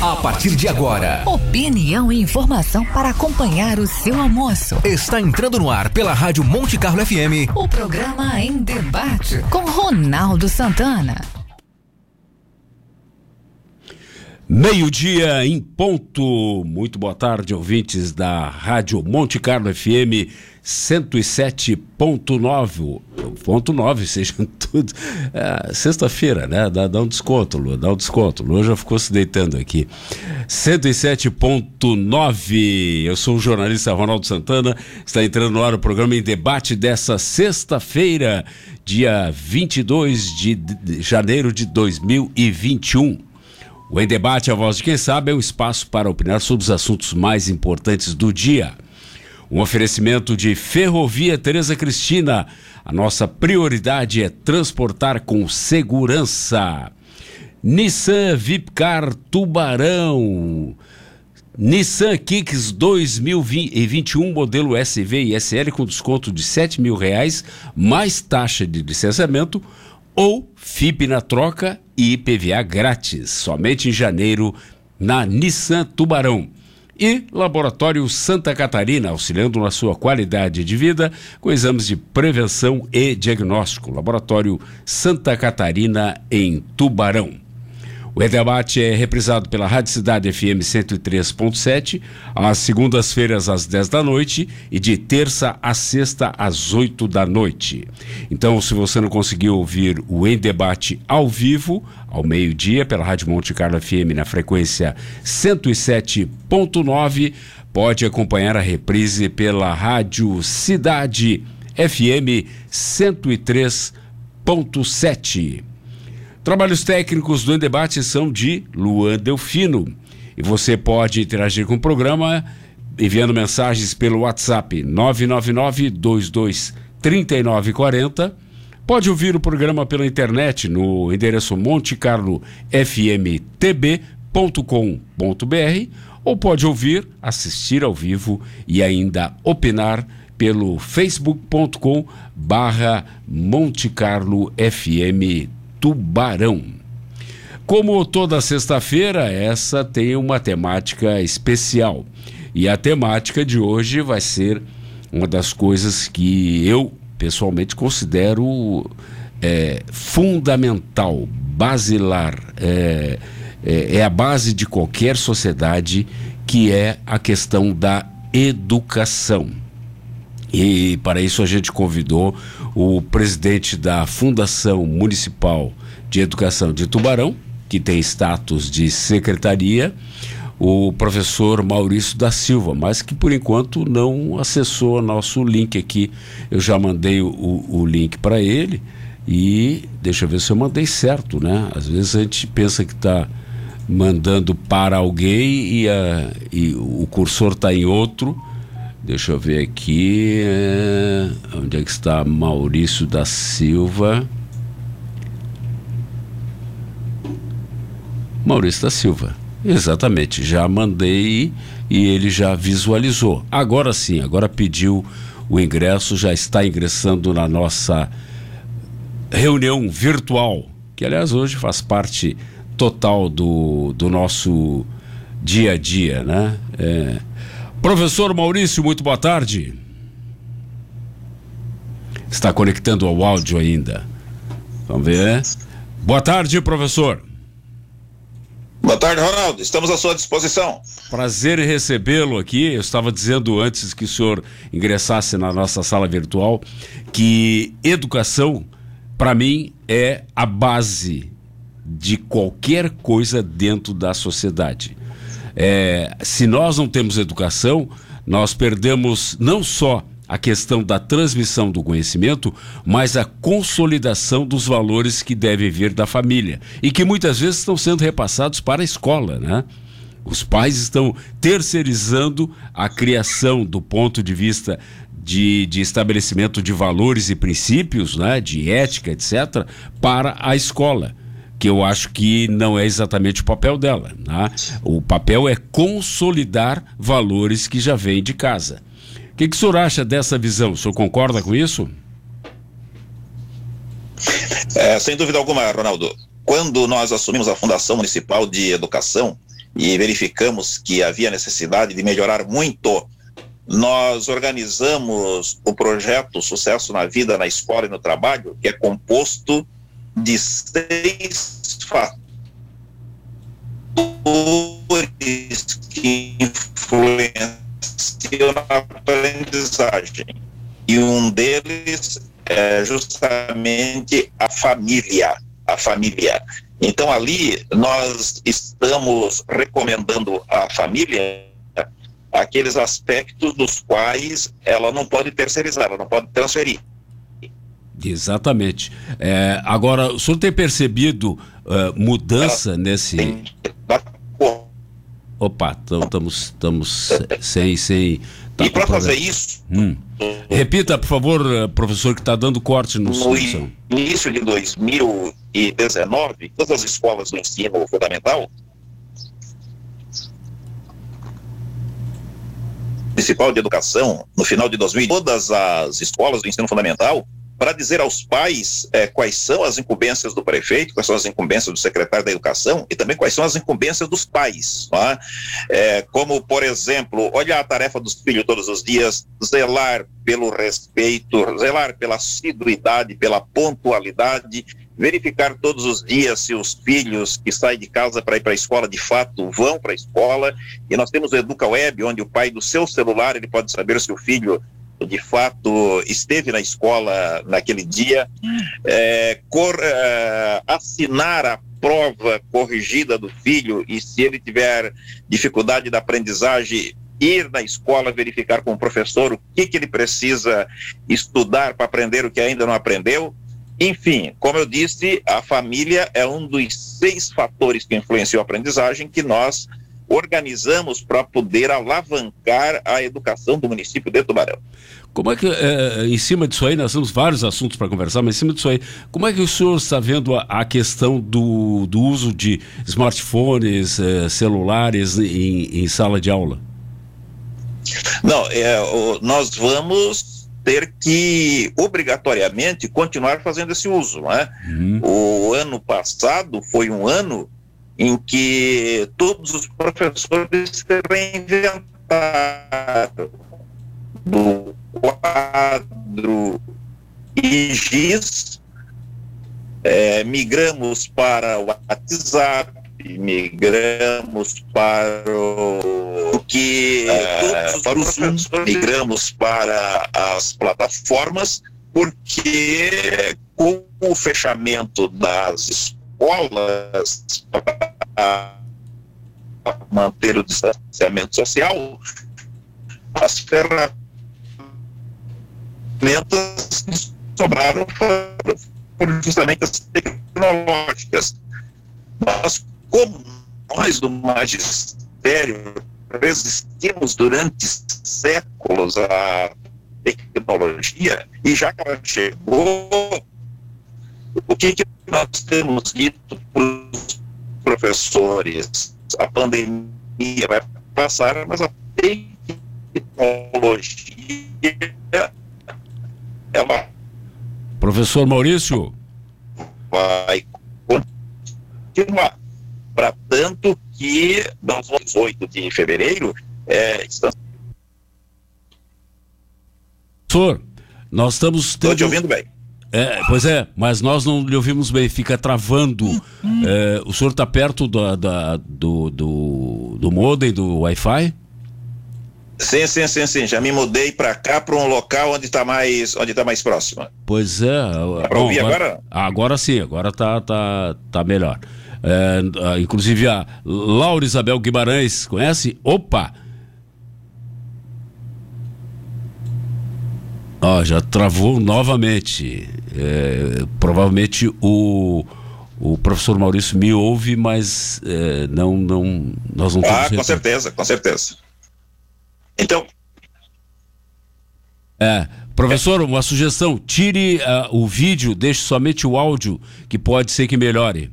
A partir de agora, opinião e informação para acompanhar o seu almoço. Está entrando no ar pela Rádio Monte Carlo FM. O programa em debate com Ronaldo Santana. Meio-dia em ponto. Muito boa tarde, ouvintes da Rádio Monte Carlo FM 107.9. Ponto 9, sejam tudo. É, Sexta-feira, né? Dá, dá, um desconto, Lu, dá um desconto. Lu já ficou se deitando aqui. 107.9. Eu sou o jornalista Ronaldo Santana. Está entrando no ar o programa em debate dessa sexta-feira, dia 22 de janeiro de 2021. O Em Debate, a voz de quem sabe, é um espaço para opinar sobre os assuntos mais importantes do dia. Um oferecimento de Ferrovia Tereza Cristina. A nossa prioridade é transportar com segurança. Nissan Vipcar Tubarão. Nissan Kicks 2021, modelo SV e SL com desconto de R$ mil reais, mais taxa de licenciamento ou FIP na troca e IPVA grátis, somente em janeiro na Nissan Tubarão. E Laboratório Santa Catarina, auxiliando na sua qualidade de vida com exames de prevenção e diagnóstico. Laboratório Santa Catarina em Tubarão. O debate é reprisado pela Rádio Cidade FM 103.7, às segundas-feiras às 10 da noite e de terça a sexta às 8 da noite. Então, se você não conseguiu ouvir o Em Debate ao vivo, ao meio-dia, pela Rádio Monte Carlo FM na frequência 107.9, pode acompanhar a reprise pela Rádio Cidade FM 103.7. Trabalhos técnicos do Debate são de Luan Delfino. E você pode interagir com o programa enviando mensagens pelo WhatsApp 999 22 3940. Pode ouvir o programa pela internet no endereço montecarlofmtb.com.br ou pode ouvir, assistir ao vivo e ainda opinar pelo facebook.com barra Tubarão. Como toda sexta-feira, essa tem uma temática especial. E a temática de hoje vai ser uma das coisas que eu pessoalmente considero é, fundamental, basilar, é, é, é a base de qualquer sociedade, que é a questão da educação. E para isso a gente convidou o presidente da Fundação Municipal de Educação de Tubarão, que tem status de secretaria, o professor Maurício da Silva, mas que por enquanto não acessou nosso link aqui. Eu já mandei o, o link para ele e deixa eu ver se eu mandei certo, né? Às vezes a gente pensa que está mandando para alguém e, a, e o cursor está em outro Deixa eu ver aqui. É... Onde é que está Maurício da Silva? Maurício da Silva. Exatamente, já mandei e ele já visualizou. Agora sim, agora pediu o ingresso, já está ingressando na nossa reunião virtual, que aliás hoje faz parte total do, do nosso dia a dia, né? É, Professor Maurício, muito boa tarde. Está conectando ao áudio ainda. Vamos ver. Boa tarde, professor. Boa tarde, Ronaldo. Estamos à sua disposição. Prazer em recebê-lo aqui. Eu estava dizendo antes que o senhor ingressasse na nossa sala virtual que educação, para mim, é a base de qualquer coisa dentro da sociedade. É, se nós não temos educação, nós perdemos não só a questão da transmissão do conhecimento, mas a consolidação dos valores que devem vir da família e que muitas vezes estão sendo repassados para a escola, né? Os pais estão terceirizando a criação do ponto de vista de, de, estabelecimento de valores e princípios, né, de ética, etc., para a escola que eu acho que não é exatamente o papel dela. Né? O papel é consolidar valores que já vêm de casa. O que, que o senhor acha dessa visão? O senhor concorda com isso? É, sem dúvida alguma, Ronaldo. Quando nós assumimos a Fundação Municipal de Educação, e verificamos que havia necessidade de melhorar muito, nós organizamos o projeto Sucesso na Vida, na Escola e no Trabalho, que é composto de seis fatores que influenciam na aprendizagem. E um deles é justamente a família. A família. Então, ali, nós estamos recomendando à família aqueles aspectos dos quais ela não pode terceirizar, ela não pode transferir. Exatamente. É, agora, o senhor tem percebido uh, mudança ela nesse. Tem... Opa, estamos estamos sem sem. Tá e para fazer isso. Hum. Repita, por favor, professor, que está dando corte no, no início de 2019, todas as escolas do ensino fundamental municipal de educação, no final de 2000, todas as escolas do ensino fundamental para dizer aos pais é, quais são as incumbências do prefeito, quais são as incumbências do secretário da educação e também quais são as incumbências dos pais. É? É, como, por exemplo, olhar a tarefa dos filhos todos os dias, zelar pelo respeito, zelar pela assiduidade, pela pontualidade, verificar todos os dias se os filhos que saem de casa para ir para a escola de fato vão para a escola. E nós temos o Educa Web, onde o pai do seu celular ele pode saber se o filho de fato esteve na escola naquele dia, é, cor, é, assinar a prova corrigida do filho e se ele tiver dificuldade da aprendizagem, ir na escola verificar com o professor o que, que ele precisa estudar para aprender o que ainda não aprendeu. Enfim, como eu disse, a família é um dos seis fatores que influenciam a aprendizagem que nós organizamos para poder alavancar a educação do município de Tubarão. Como é que, é, em cima disso aí, nós temos vários assuntos para conversar, mas em cima disso aí, como é que o senhor está vendo a, a questão do, do uso de smartphones, é, celulares em, em, sala de aula? Não, é, o, nós vamos ter que obrigatoriamente continuar fazendo esse uso. Né? Uhum. O ano passado foi um ano em que todos os professores se reinventaram do quadro IGIS, é, migramos para o WhatsApp, migramos para o que é, para o Zoom, migramos para as plataformas, porque com o fechamento das escolas para manter o distanciamento social, as ferramentas sobraram foram justamente as tecnológicas. Mas, como nós do magistério resistimos durante séculos à tecnologia, e já que ela chegou, o que, que nós temos dito para os professores? A pandemia vai passar, mas a tecnologia ela Professor Maurício vai continuar para tanto que nós 8 de fevereiro é, estamos Professor, nós estamos Estou te ouvindo bem. É, pois é, mas nós não lhe ouvimos bem, fica travando. É, o senhor está perto da, da, do, do, do modem, do Wi-Fi? Sim, sim, sim, sim. Já me mudei para cá, para um local onde está mais, onde tá mais próximo. Pois é. Dá para ouvir agora? Agora sim, agora tá, tá, tá melhor. É, inclusive a Laura Isabel Guimarães, conhece? Opa! Ó, já travou novamente. É, provavelmente o, o professor Maurício me ouve, mas é, não, não, nós não Ah, com certeza, com certeza. Então. É, professor, uma sugestão: tire uh, o vídeo, deixe somente o áudio, que pode ser que melhore.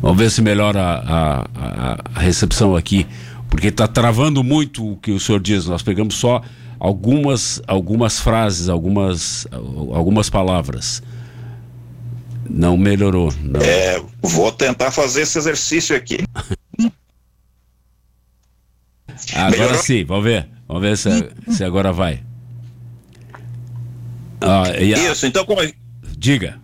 Vamos ver se melhora a, a, a recepção aqui, porque está travando muito o que o senhor diz. Nós pegamos só algumas, algumas frases, algumas, algumas palavras. Não melhorou. Não. É, vou tentar fazer esse exercício aqui. Agora melhorou? sim, vamos ver. Vamos ver se, se agora vai. Ah, a... Isso, então como. Diga.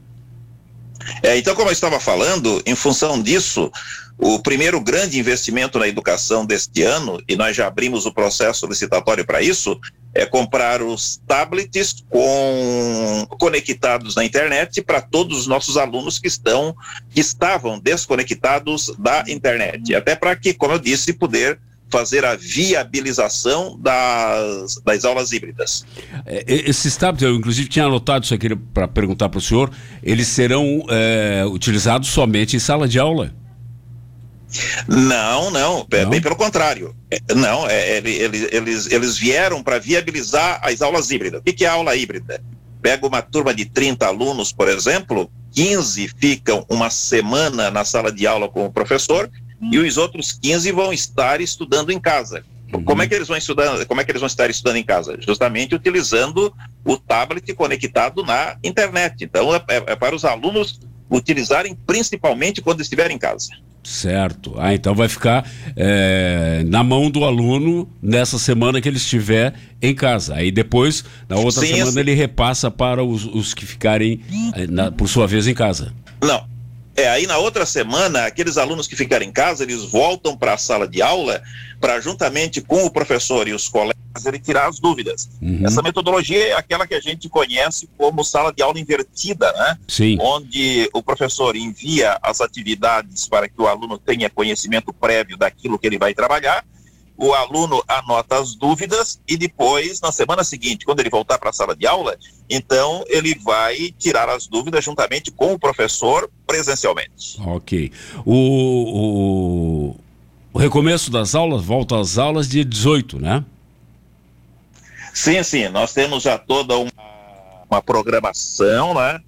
É, então, como eu estava falando, em função disso, o primeiro grande investimento na educação deste ano, e nós já abrimos o processo licitatório para isso, é comprar os tablets com conectados na internet para todos os nossos alunos que estão que estavam desconectados da internet, até para que, como eu disse, poder fazer a viabilização das, das aulas híbridas. É, esses tablets, eu inclusive tinha anotado isso aqui para perguntar para o senhor, eles serão é, utilizados somente em sala de aula? Não, não, é, bem pelo contrário. É, não, é, eles, eles, eles vieram para viabilizar as aulas híbridas. O que é aula híbrida? Pega uma turma de 30 alunos, por exemplo, 15 ficam uma semana na sala de aula com o professor e os outros 15 vão estar estudando em casa. Uhum. Como é que eles vão estudar? Como é que eles vão estar estudando em casa? Justamente utilizando o tablet conectado na internet. Então é, é, é para os alunos utilizarem principalmente quando estiverem em casa. Certo. Ah, então vai ficar é, na mão do aluno nessa semana que ele estiver em casa. Aí depois, na outra Sim, semana, ele repassa para os, os que ficarem, eh, na, por sua vez, em casa. Não, é, aí na outra semana, aqueles alunos que ficarem em casa, eles voltam para a sala de aula para, juntamente com o professor e os colegas, ele tirar as dúvidas. Uhum. Essa metodologia é aquela que a gente conhece como sala de aula invertida, né? Sim. Onde o professor envia as atividades para que o aluno tenha conhecimento prévio daquilo que ele vai trabalhar o aluno anota as dúvidas e depois, na semana seguinte, quando ele voltar para a sala de aula, então ele vai tirar as dúvidas juntamente com o professor presencialmente. Ok. O, o, o recomeço das aulas, volta às aulas dia 18, né? Sim, sim. Nós temos já toda uma, uma programação, né?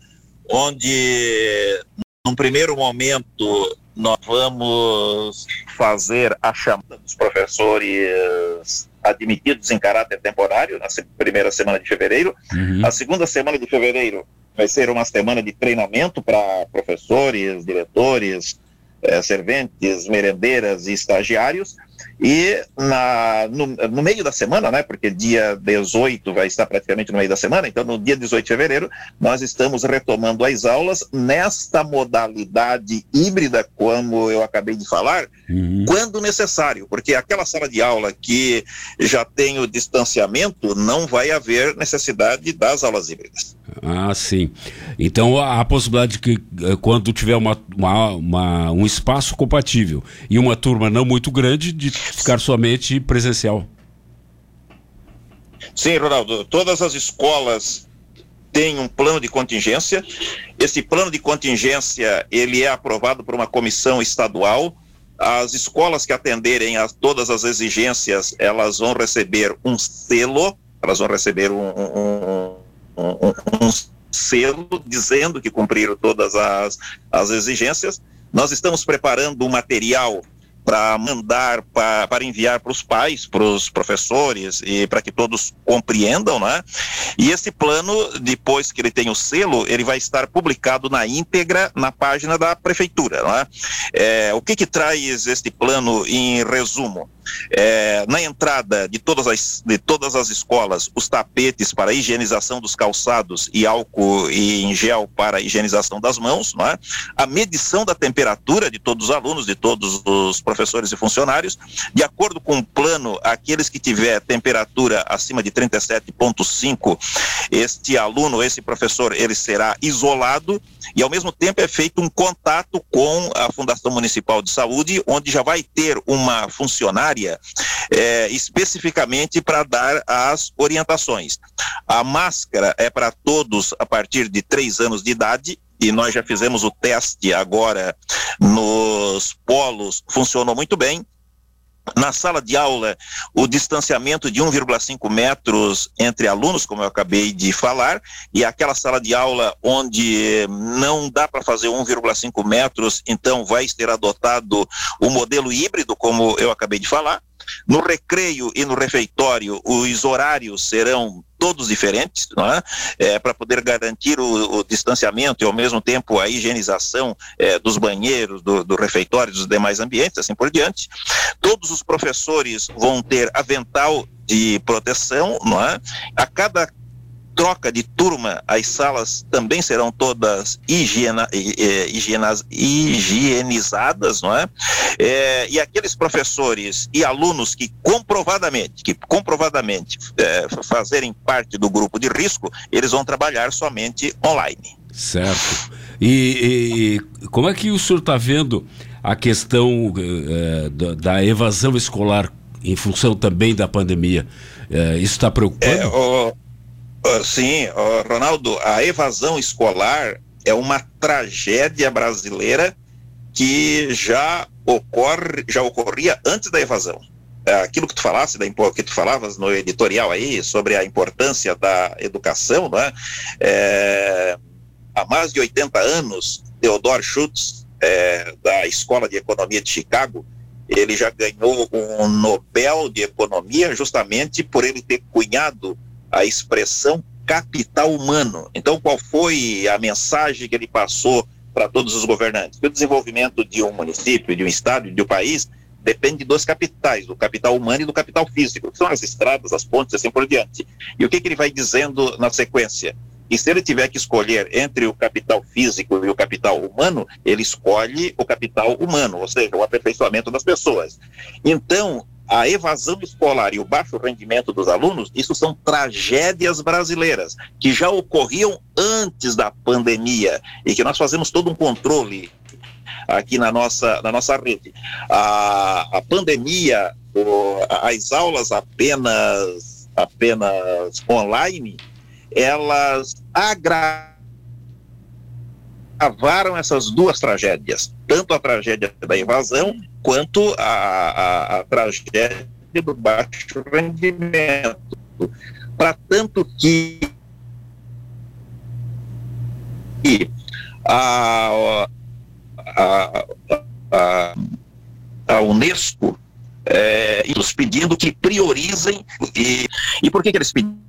Onde, num primeiro momento, nós vamos fazer a chamada dos professores admitidos em caráter temporário na primeira semana de fevereiro. Uhum. A segunda semana de fevereiro vai ser uma semana de treinamento para professores, diretores, eh, serventes, merendeiras e estagiários. E na, no, no, meio da semana, né, porque dia 18 vai estar praticamente no meio da semana, então no dia 18 de fevereiro, nós estamos retomando as aulas nesta modalidade híbrida, como eu acabei de falar, uhum. quando necessário, porque aquela sala de aula que já tem o distanciamento, não vai haver necessidade das aulas híbridas. Ah, sim. Então a, a possibilidade de que eh, quando tiver uma, uma, uma, um espaço compatível e uma turma não muito grande, de ficar somente presencial. Sim, Ronaldo. Todas as escolas têm um plano de contingência. Esse plano de contingência ele é aprovado por uma comissão estadual. As escolas que atenderem a todas as exigências, elas vão receber um selo, elas vão receber um, um, um, um selo dizendo que cumpriram todas as, as exigências. Nós estamos preparando um material para mandar, para enviar para os pais, para os professores e para que todos compreendam, né? E esse plano, depois que ele tem o selo, ele vai estar publicado na íntegra na página da prefeitura, né? É, o que que traz este plano em resumo? É, na entrada de todas, as, de todas as escolas, os tapetes para higienização dos calçados e álcool e em gel para higienização das mãos, é? a medição da temperatura de todos os alunos, de todos os professores e funcionários, de acordo com o plano, aqueles que tiver temperatura acima de 37,5, este aluno, esse professor, ele será isolado e ao mesmo tempo é feito um contato com a Fundação Municipal de Saúde, onde já vai ter uma funcionária área é, especificamente para dar as orientações. A máscara é para todos a partir de três anos de idade e nós já fizemos o teste agora nos polos, funcionou muito bem. Na sala de aula, o distanciamento de 1,5 metros entre alunos, como eu acabei de falar, e aquela sala de aula onde não dá para fazer 1,5 metros, então vai ser adotado o modelo híbrido, como eu acabei de falar. No recreio e no refeitório, os horários serão todos diferentes, é? é para poder garantir o, o, distanciamento e ao mesmo tempo a higienização é, dos banheiros, do, do refeitório, dos demais ambientes, assim por diante. Todos os professores vão ter avental de proteção, não é? A cada troca de turma, as salas também serão todas higiena, higienas, higienizadas, não é? é? E aqueles professores e alunos que comprovadamente, que comprovadamente é, fazerem parte do grupo de risco, eles vão trabalhar somente online. Certo. E, e como é que o senhor está vendo a questão da, evasão escolar em função também da pandemia? Isso está preocupando? É, o sim, uh, Ronaldo, a evasão escolar é uma tragédia brasileira que já ocorre, já ocorria antes da evasão. É, aquilo que tu falasse, da, que tu falavas no editorial aí sobre a importância da educação, né? É, há mais de 80 anos, Theodor Schutz, é, da Escola de Economia de Chicago, ele já ganhou um Nobel de Economia justamente por ele ter cunhado a expressão capital humano. Então, qual foi a mensagem que ele passou para todos os governantes? Que o desenvolvimento de um município, de um estado, de um país depende dos capitais, do capital humano e do capital físico, que são as estradas, as pontes assim por diante. E o que, que ele vai dizendo na sequência? E se ele tiver que escolher entre o capital físico e o capital humano, ele escolhe o capital humano, ou seja, o aperfeiçoamento das pessoas. Então, a evasão escolar e o baixo rendimento dos alunos, isso são tragédias brasileiras que já ocorriam antes da pandemia e que nós fazemos todo um controle aqui na nossa, na nossa rede. A, a pandemia, o, as aulas apenas, apenas online, elas agravaram essas duas tragédias, tanto a tragédia da evasão quanto a, a, a tragédia do baixo rendimento. Para tanto que a, a, a, a Unesco é, pedindo que priorizem e, e por que, que eles pediram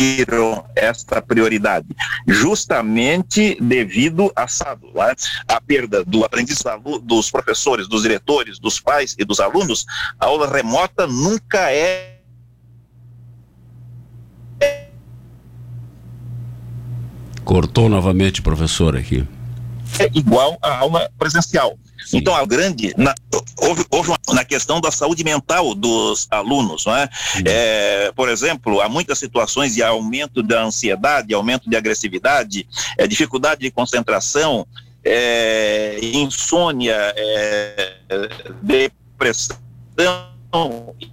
decidiram esta prioridade? Justamente devido a, né, a perda do aprendizado dos professores, dos diretores, dos pais e dos alunos. A aula remota nunca é Cortou novamente, professor, aqui. É igual à aula presencial. Sim. Então, a grande. Na, houve, houve uma, na questão da saúde mental dos alunos, não é? é? Por exemplo, há muitas situações de aumento da ansiedade, aumento de agressividade, é, dificuldade de concentração, é, insônia, é, depressão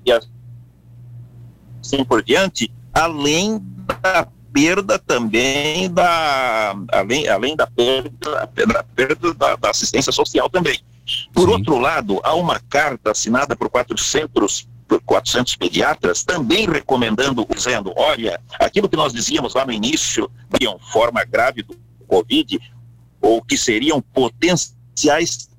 e assim por diante, além da perda também da além, além da perda, da, perda da, da assistência social também. Por Sim. outro lado, há uma carta assinada por 400 por 400 pediatras, também recomendando, dizendo, olha, aquilo que nós dizíamos lá no início, seriam forma grave do Covid, ou que seriam potenciais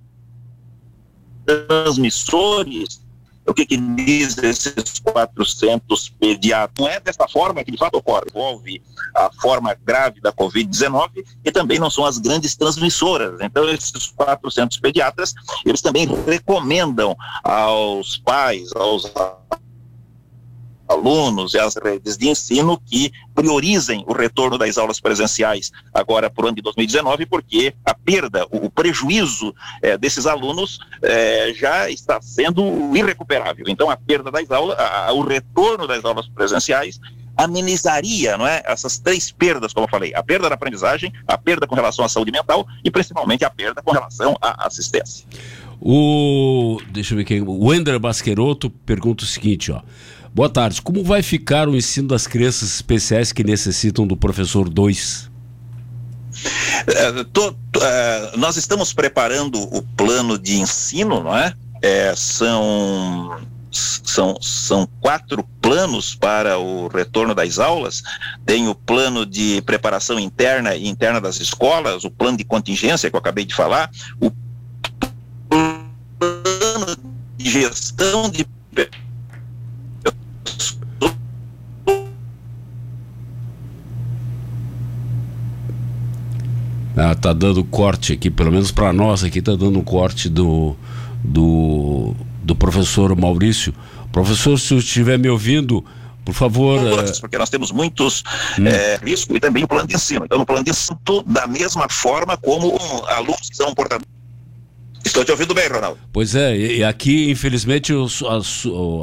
transmissores, o que, que diz esses 400 pediatras? Não é dessa forma que de fato ocorre. Envolve a forma grave da Covid-19 e também não são as grandes transmissoras. Então, esses 400 pediatras, eles também recomendam aos pais, aos alunos e as redes de ensino que priorizem o retorno das aulas presenciais agora para o ano de 2019, porque a perda, o, prejuízo é, desses alunos é, já está sendo irrecuperável. Então, a perda das aulas, a, o retorno das aulas presenciais amenizaria não é, essas três perdas, como eu falei, a perda da aprendizagem, a perda com relação à saúde mental e principalmente a perda com relação à assistência. O, deixa eu ver quem, o Wender Basqueroto pergunta o seguinte, ó, Boa tarde. Como vai ficar o ensino das crianças especiais que necessitam do professor 2? É, tô, é, nós estamos preparando o plano de ensino, não é? é? são, são, são quatro planos para o retorno das aulas. Tem o plano de preparação interna e interna das escolas, o plano de contingência que eu acabei de falar, o de gestão de Ah, tá dando corte aqui, pelo menos para nós aqui tá dando um corte do, do, do professor Maurício. Professor, se estiver me ouvindo, por favor. É... Porque nós temos muitos hum. é, riscos e também o plano de ensino. Então, no plano de ensino, da mesma forma como um, alunos que são portadores. Estou te ouvindo bem, Ronaldo. Pois é, e, aqui, infelizmente, o,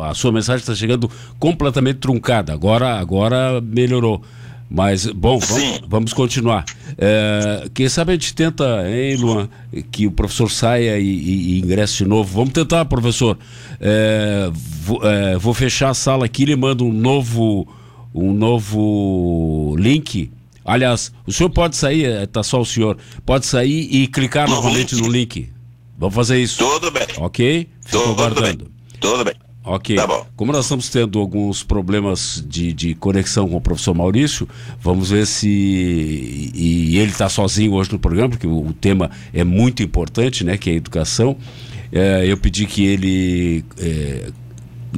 a, sua mensagem está chegando completamente truncada. Agora, agora melhorou. Mas, bom, vamos, vamos continuar. É, quem sabe a gente tenta, hein, Luan, que o professor saia e, e, e ingresse de novo. Vamos tentar, professor. É, vou, é, vou, fechar a sala aqui e lhe mando um novo, um novo link. Aliás, o senhor pode sair, é, só o senhor, pode sair e clicar novamente no link. Vamos fazer isso. Tudo bem. Ok? Fico Tudo aguardando. Bem. Tudo bem. Ok. Tá bom. Como nós estamos tendo alguns problemas de, de conexão com o professor Maurício, vamos ver se. E, ele está sozinho hoje no programa, porque o, o, tema é muito importante, né? Que é a educação. É, eu pedi que ele é,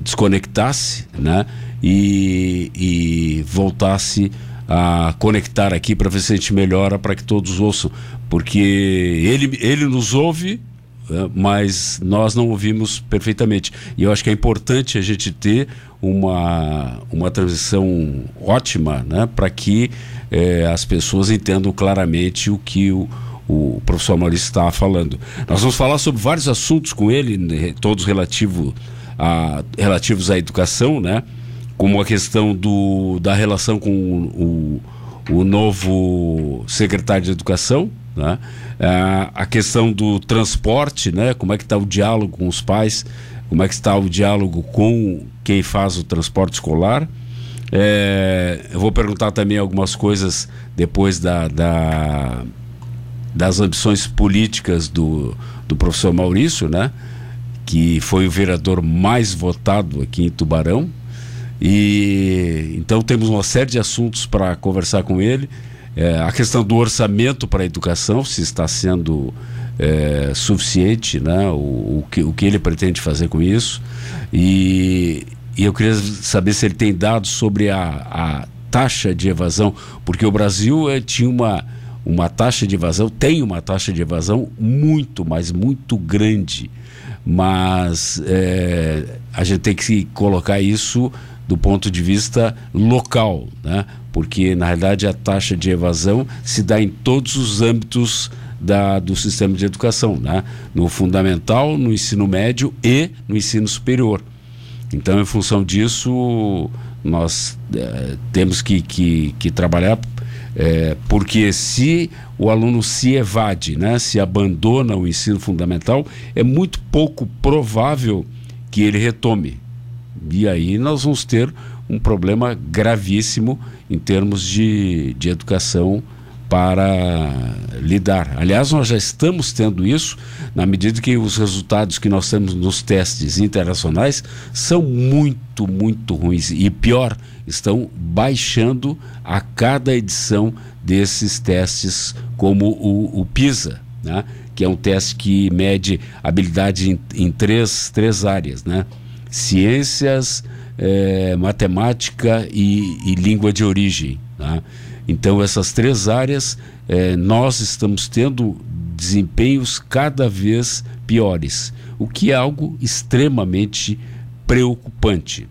desconectasse, né? E, e voltasse a conectar aqui para ver se a gente melhora para que todos ouçam, porque ele, ele nos ouve mas nós não ouvimos perfeitamente. E eu acho que é importante a gente ter uma, uma transição ótima né, para que é, as pessoas entendam claramente o que o, o professor Maurício estava falando. Nós vamos falar sobre vários assuntos com ele, né, todos relativo a, relativos à educação, né, como a questão do, da relação com o, o novo secretário de Educação, né? É, a questão do transporte, né? como é que está o diálogo com os pais, como é que está o diálogo com quem faz o transporte escolar. É, eu vou perguntar também algumas coisas depois da, da das ambições políticas do, do professor Maurício, né? que foi o vereador mais votado aqui em Tubarão. E então temos uma série de assuntos para conversar com ele. É, a questão do orçamento para a educação, se está sendo é, suficiente, né? O, o, que, o que ele pretende fazer com isso. E, e eu queria saber se ele tem dados sobre a, a taxa de evasão, porque o Brasil é, tinha uma, uma taxa de evasão, tem uma taxa de evasão muito, mas muito grande. Mas é, a gente tem que colocar isso do ponto de vista local, né? porque na realidade a taxa de evasão se dá em todos os âmbitos da, do sistema de educação, né? no fundamental, no ensino médio e no ensino superior. Então, em função disso, nós é, temos que, que, que trabalhar, é, porque se o aluno se evade, né, se abandona o ensino fundamental, é muito pouco provável que ele retome. E aí nós vamos ter um problema gravíssimo em termos de, de educação para lidar. Aliás, nós já estamos tendo isso na medida que os resultados que nós temos nos testes internacionais são muito, muito ruins. E pior, estão baixando a cada edição desses testes, como o, o PISA, né? que é um teste que mede habilidade em, em três, três áreas, né? Ciências, é, matemática e, e, língua de origem. Tá? Então, essas três áreas, é, nós estamos tendo desempenhos cada vez piores, o que é algo extremamente preocupante.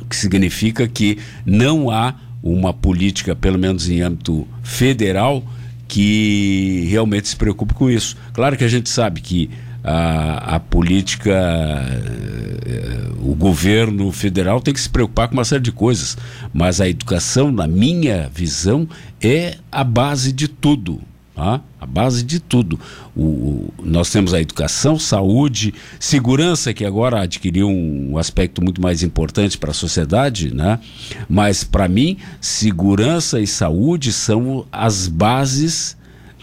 O que significa que não há uma política, pelo menos em âmbito federal, que realmente se preocupe com isso. Claro que a gente sabe que a, a política, eh, o governo federal tem que se preocupar com uma série de coisas, mas a educação, na minha visão, é a base de tudo. Tá? A base de tudo. O, nós temos a educação, saúde, segurança, que agora adquiriu um aspecto muito mais importante para a sociedade, né? mas para mim, segurança e saúde são as bases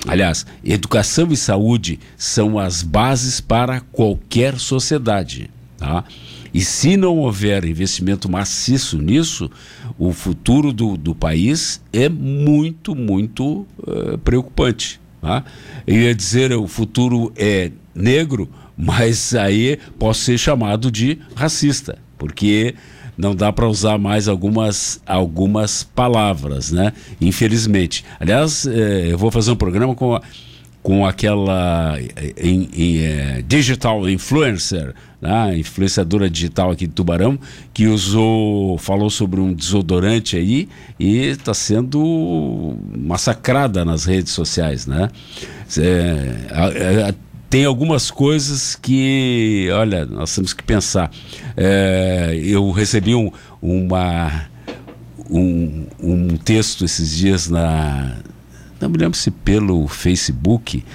Aliás, educação e saúde são as bases para qualquer sociedade. Tá? E se não houver investimento maciço nisso, o futuro do, do país é muito, muito uh, preocupante. Tá? Eu ia dizer o futuro é negro, mas aí posso ser chamado de racista, porque não dá para usar mais algumas, algumas palavras, né? Infelizmente. Aliás, eh, eu vou fazer um programa com, com aquela em, em, é, digital influencer, né? influenciadora digital aqui de Tubarão, que usou, falou sobre um desodorante aí e está sendo massacrada nas redes sociais, né? É, tem algumas coisas que, olha, nós temos que pensar. É, eu recebi um, uma, um, um texto esses dias na. Não me lembro se pelo Facebook.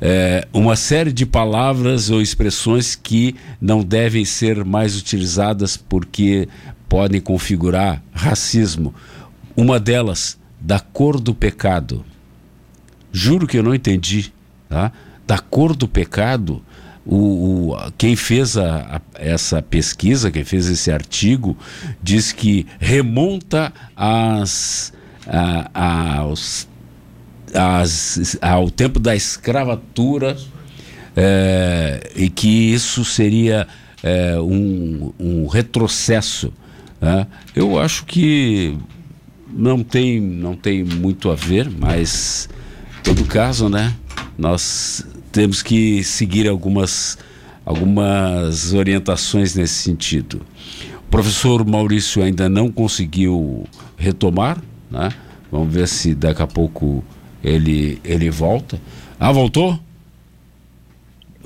É, uma série de palavras ou expressões que não devem ser mais utilizadas porque podem configurar racismo. Uma delas, da cor do pecado. Juro que eu não entendi. Tá? Da cor do pecado, o, o, quem fez a, a, essa pesquisa, quem fez esse artigo, diz que remonta às, a, aos, às, ao tempo da escravatura é, e que isso seria é, um, um, retrocesso. Né? Eu acho que não tem, não tem muito a ver, mas todo caso, né? Nós temos que seguir algumas, algumas orientações nesse sentido. O professor Maurício ainda não conseguiu retomar, né? Vamos ver se daqui a pouco ele, ele volta. Ah, voltou?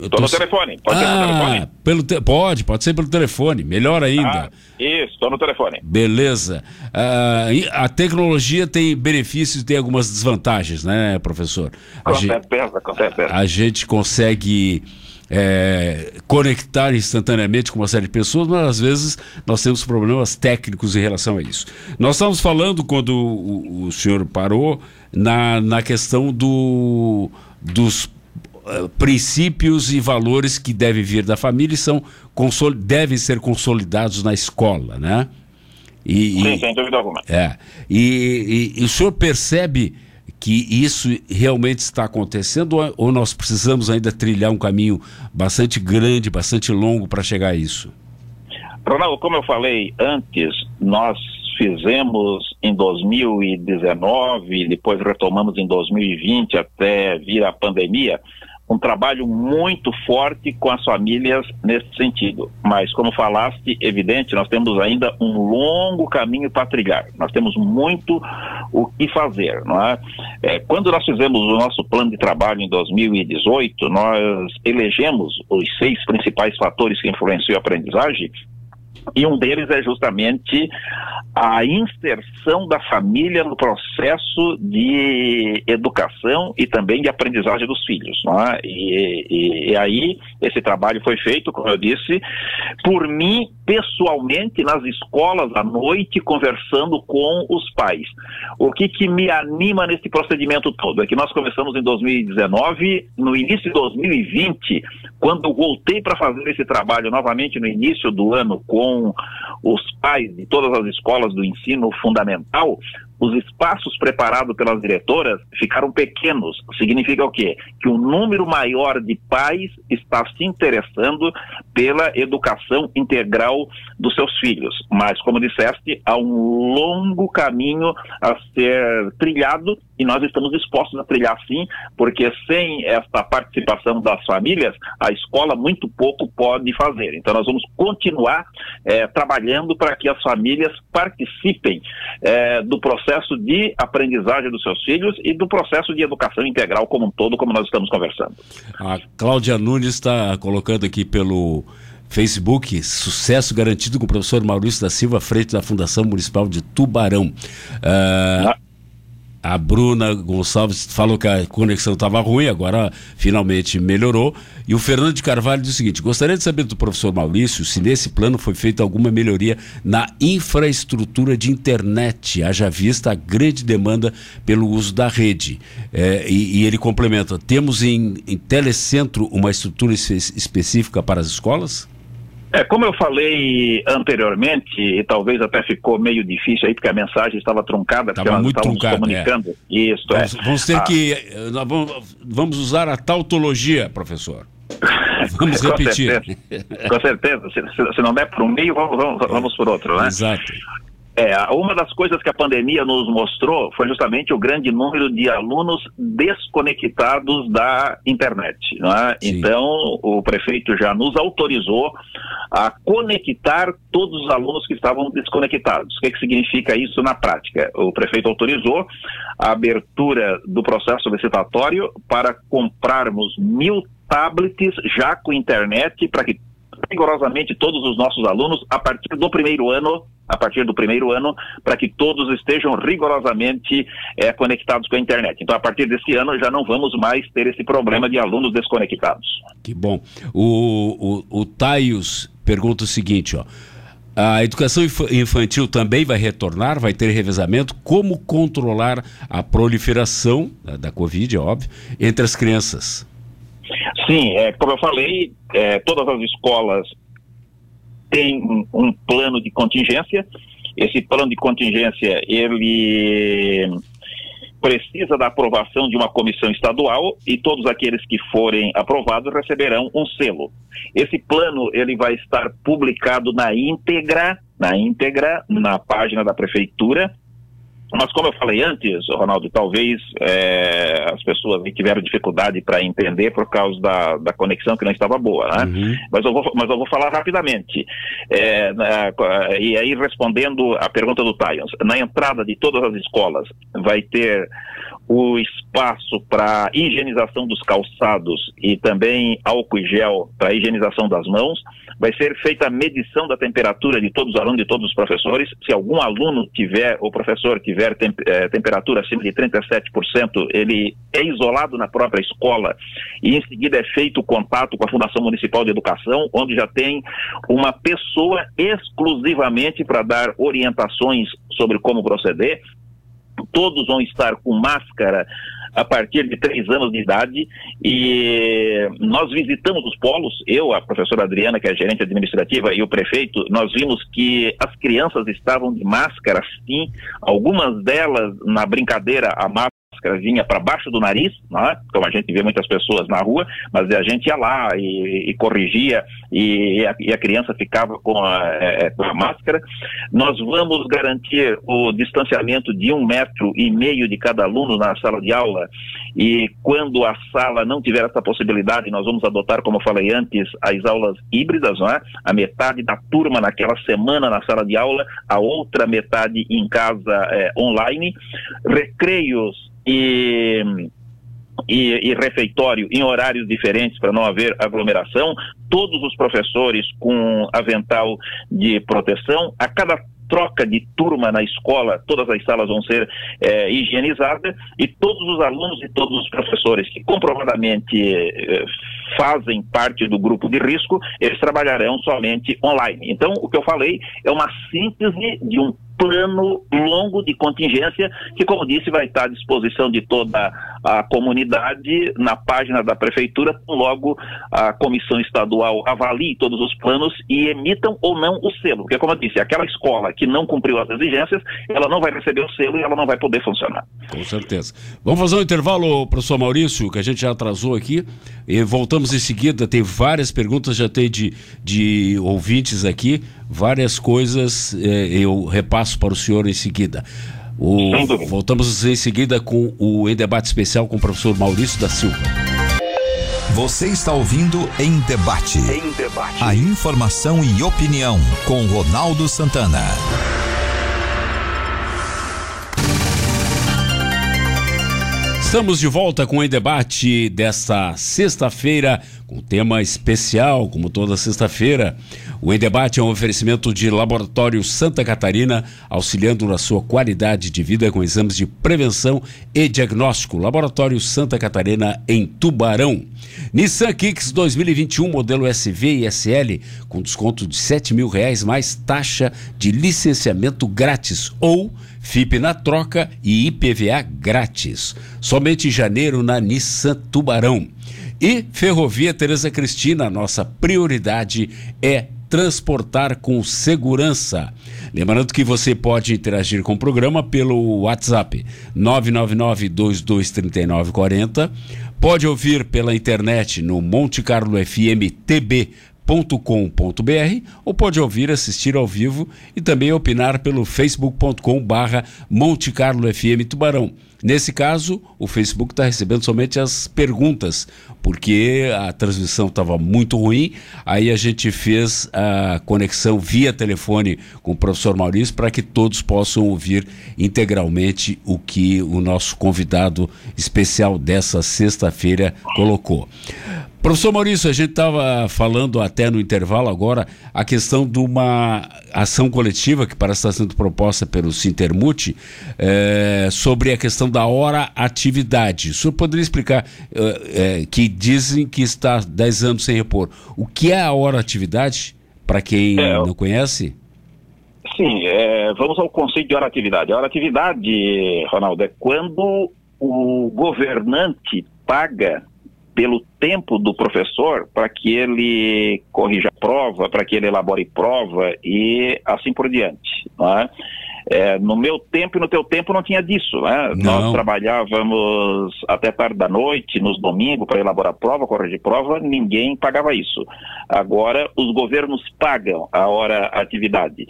Estou no telefone. Pode ah, ser pelo telefone? Pelo te... Pode, pode ser pelo telefone. Melhor ainda. Ah, isso, estou no telefone. Beleza. Ah, a tecnologia tem benefícios e tem algumas desvantagens, né, professor? A com gente... certeza, com certeza. A gente consegue. É, conectar instantaneamente com uma série de pessoas, mas às vezes nós temos problemas técnicos em relação a isso. Nós estávamos falando, quando o, o senhor parou, na, na questão do, dos eh, princípios e valores que devem vir da família e são devem ser consolidados na escola, né? E, Sim, e, sem dúvida alguma. É. E, e, e, o senhor percebe que isso realmente está acontecendo ou, ou nós precisamos ainda trilhar um caminho bastante grande, bastante longo para chegar a isso? Ronaldo, como eu falei antes, nós fizemos em 2019, depois retomamos em 2020 até vir a pandemia, um trabalho muito forte com as famílias nesse sentido. Mas, como falaste, evidente, nós temos ainda um longo caminho para trilhar. Nós temos muito o que fazer, não é? é? Quando nós fizemos o nosso plano de trabalho em 2018, nós elegemos os seis principais fatores que influenciam a aprendizagem e um deles é justamente a inserção da família no processo de educação e também de aprendizagem dos filhos. É? E, e, e, aí, esse trabalho foi feito, como eu disse, por mim, pessoalmente, nas escolas à noite, conversando com os pais. O que, que me anima nesse procedimento todo é que nós começamos em 2019, no início de 2020, quando voltei para fazer esse trabalho novamente no início do ano com os pais de todas as escolas do ensino fundamental, os espaços preparados pelas diretoras ficaram pequenos. Significa o quê? Que um número maior de pais está se interessando pela educação integral dos seus filhos. Mas, como disseste, há um longo caminho a ser trilhado e nós estamos dispostos a trilhar sim, porque sem esta participação das famílias, a escola muito pouco pode fazer. Então, nós vamos continuar eh, trabalhando para que as famílias participem eh, do processo processo de aprendizagem dos seus filhos e do processo de educação integral como um todo, como nós estamos conversando. A Cláudia Nunes está colocando aqui pelo Facebook, sucesso garantido com o professor Maurício da Silva, frente da Fundação Municipal de Tubarão. Uh, ah, a Bruna Gonçalves falou que a conexão estava ruim, agora finalmente melhorou. E o Fernando de Carvalho diz o seguinte: gostaria de saber do professor Maurício se nesse plano foi feita alguma melhoria na infraestrutura de internet, haja vista a grande demanda pelo uso da rede. É, e, e, ele complementa: temos em, em telecentro uma estrutura específica para as escolas? É, como eu falei anteriormente, e talvez até ficou meio difícil aí, porque a mensagem estava truncada, porque nós estávamos truncado, comunicando. É. Isso, vamos, é. Vamos ter ah. que. Vamos, vamos usar a tautologia, professor. Vamos Com repetir. certeza. Com certeza. Se, se não der para um meio, vamos, vamos, vamos por outro, né? Exato. É, uma das coisas que a pandemia nos mostrou foi justamente o grande número de alunos desconectados da internet. é? Então, o prefeito já nos autorizou a conectar todos os alunos que estavam desconectados. O que, que significa isso na prática? O prefeito autorizou a abertura do processo licitatório para comprarmos mil tablets já com internet para que rigorosamente todos os nossos alunos a partir do primeiro ano, a partir do primeiro ano, para que todos estejam rigorosamente eh, conectados com a internet. Então, a partir desse ano já não vamos mais ter esse problema de alunos desconectados. Que bom. O, o, o Taios pergunta o seguinte, ó. A educação infa- infantil também vai retornar, vai ter revezamento. Como controlar a proliferação da, da Covid, é óbvio, entre as crianças? Sim, é, como eu falei, é, todas as escolas têm um, um plano de contingência. Esse plano de contingência, ele precisa da aprovação de uma comissão estadual e todos aqueles que forem aprovados receberão um selo. Esse plano ele vai estar publicado na íntegra, na íntegra na página da prefeitura. Mas como eu falei antes, Ronaldo, talvez é, as pessoas tiveram dificuldade para entender por causa da, da conexão que não estava boa, né? Uhum. Mas, eu vou, mas eu vou falar rapidamente. É, na- e aí, respondendo à pergunta do Tyons, na entrada de todas as escolas vai ter o espaço para higienização dos calçados e também álcool e gel para higienização das mãos. Vai ser feita a medição da temperatura de todos os alunos e todos os professores. Se algum aluno tiver, ou professor tiver tem- eh, temperatura acima de 37%, ele é isolado na própria escola e em seguida é feito contato com a Fundação Municipal de Educação, onde já tem uma pessoa exclusivamente para dar orientações sobre como proceder. Todos vão estar com máscara a partir de três anos de idade e nós visitamos os polos, eu, a professora Adriana, que é gerente administrativa, e o prefeito, nós vimos que as crianças estavam de máscara, sim, algumas delas na brincadeira, a máscara vinha para baixo do nariz, né? como a gente vê muitas pessoas na rua, mas a gente ia lá e, e corrigia e a, e a criança ficava com a, é, com a máscara. Nós vamos garantir o distanciamento de um metro e meio de cada aluno na sala de aula e quando a sala não tiver essa possibilidade, nós vamos adotar, como eu falei antes, as aulas híbridas, é? A metade da turma naquela semana na sala de aula, a outra metade em casa é, online, recreios e, e, e refeitório em horários diferentes para não haver aglomeração, todos os professores com avental de proteção, a cada troca de turma na escola, todas as salas vão ser eh, higienizadas. E todos os alunos e todos os professores que comprovadamente eh, fazem parte do grupo de risco, eles trabalharão somente online. Então, o que eu falei é uma síntese de um plano longo de contingência que, como disse, vai estar à disposição de toda a comunidade na página da prefeitura, logo a comissão estadual avalie todos os planos e emitam ou não o selo. Porque, como eu disse, aquela escola que não cumpriu as exigências, ela não vai receber o selo e ela não vai poder funcionar. Com certeza. Vamos fazer um intervalo, professor Maurício, que a gente já atrasou aqui, e voltamos em seguida. Tem várias perguntas, já tem de, de ouvintes aqui, várias coisas eh, eu repasso para o senhor em seguida. O- voltamos em seguida com o Em Debate Especial com o professor Maurício da Silva. Você está ouvindo Em Debate. Em debate. A informação e opinião com Ronaldo Santana. Estamos de volta com o Em Debate desta sexta-feira, com tema especial, como toda sexta-feira. O Em Debate é um oferecimento de Laboratório Santa Catarina, auxiliando na sua qualidade de vida com exames de prevenção e diagnóstico. Laboratório Santa Catarina, em Tubarão. Nissan Kicks 2021, modelo SV e SL, com desconto de R$ mil reais mais taxa de licenciamento grátis ou FIP na troca e IPVA grátis. Somente em janeiro na Nissan Tubarão. E Ferrovia Tereza Cristina, nossa prioridade é transportar com segurança. Lembrando que você pode interagir com o programa pelo WhatsApp 999-223940, Pode ouvir pela internet no Monte Carlo FM TB com.br ou pode ouvir, assistir ao vivo e também opinar pelo facebook.com barra Monte Carlo FM Tubarão. Nesse caso, o Facebook está recebendo somente as perguntas, porque a transmissão estava muito ruim, aí a gente fez a conexão via telefone com o professor Maurício para que todos possam ouvir integralmente o que o nosso convidado especial dessa sexta-feira colocou. Professor Maurício, a gente estava falando até no intervalo agora a questão de uma ação coletiva que parece estar sendo proposta pelo Sintermute é, sobre a questão da hora atividade. O senhor poderia explicar é, é, que dizem que está 10 anos sem repor. O que é a hora atividade, para quem é, não conhece? Sim, é, vamos ao conceito de hora atividade. A hora atividade, Ronaldo, é quando o governante paga pelo tempo do professor para que ele corrija a prova, para que ele elabore prova e assim por diante. Não é? É, no meu tempo e no teu tempo não tinha disso. Né? Nós trabalhávamos até tarde da noite, nos domingos, para elaborar prova, corrigir prova, ninguém pagava isso. Agora, os governos pagam a hora atividade.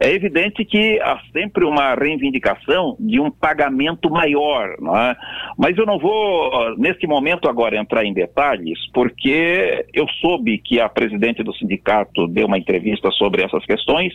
É evidente que há sempre uma reivindicação de um pagamento maior, não é? mas eu não vou, neste momento, agora entrar em detalhes, porque eu soube que a presidente do sindicato deu uma entrevista sobre essas questões.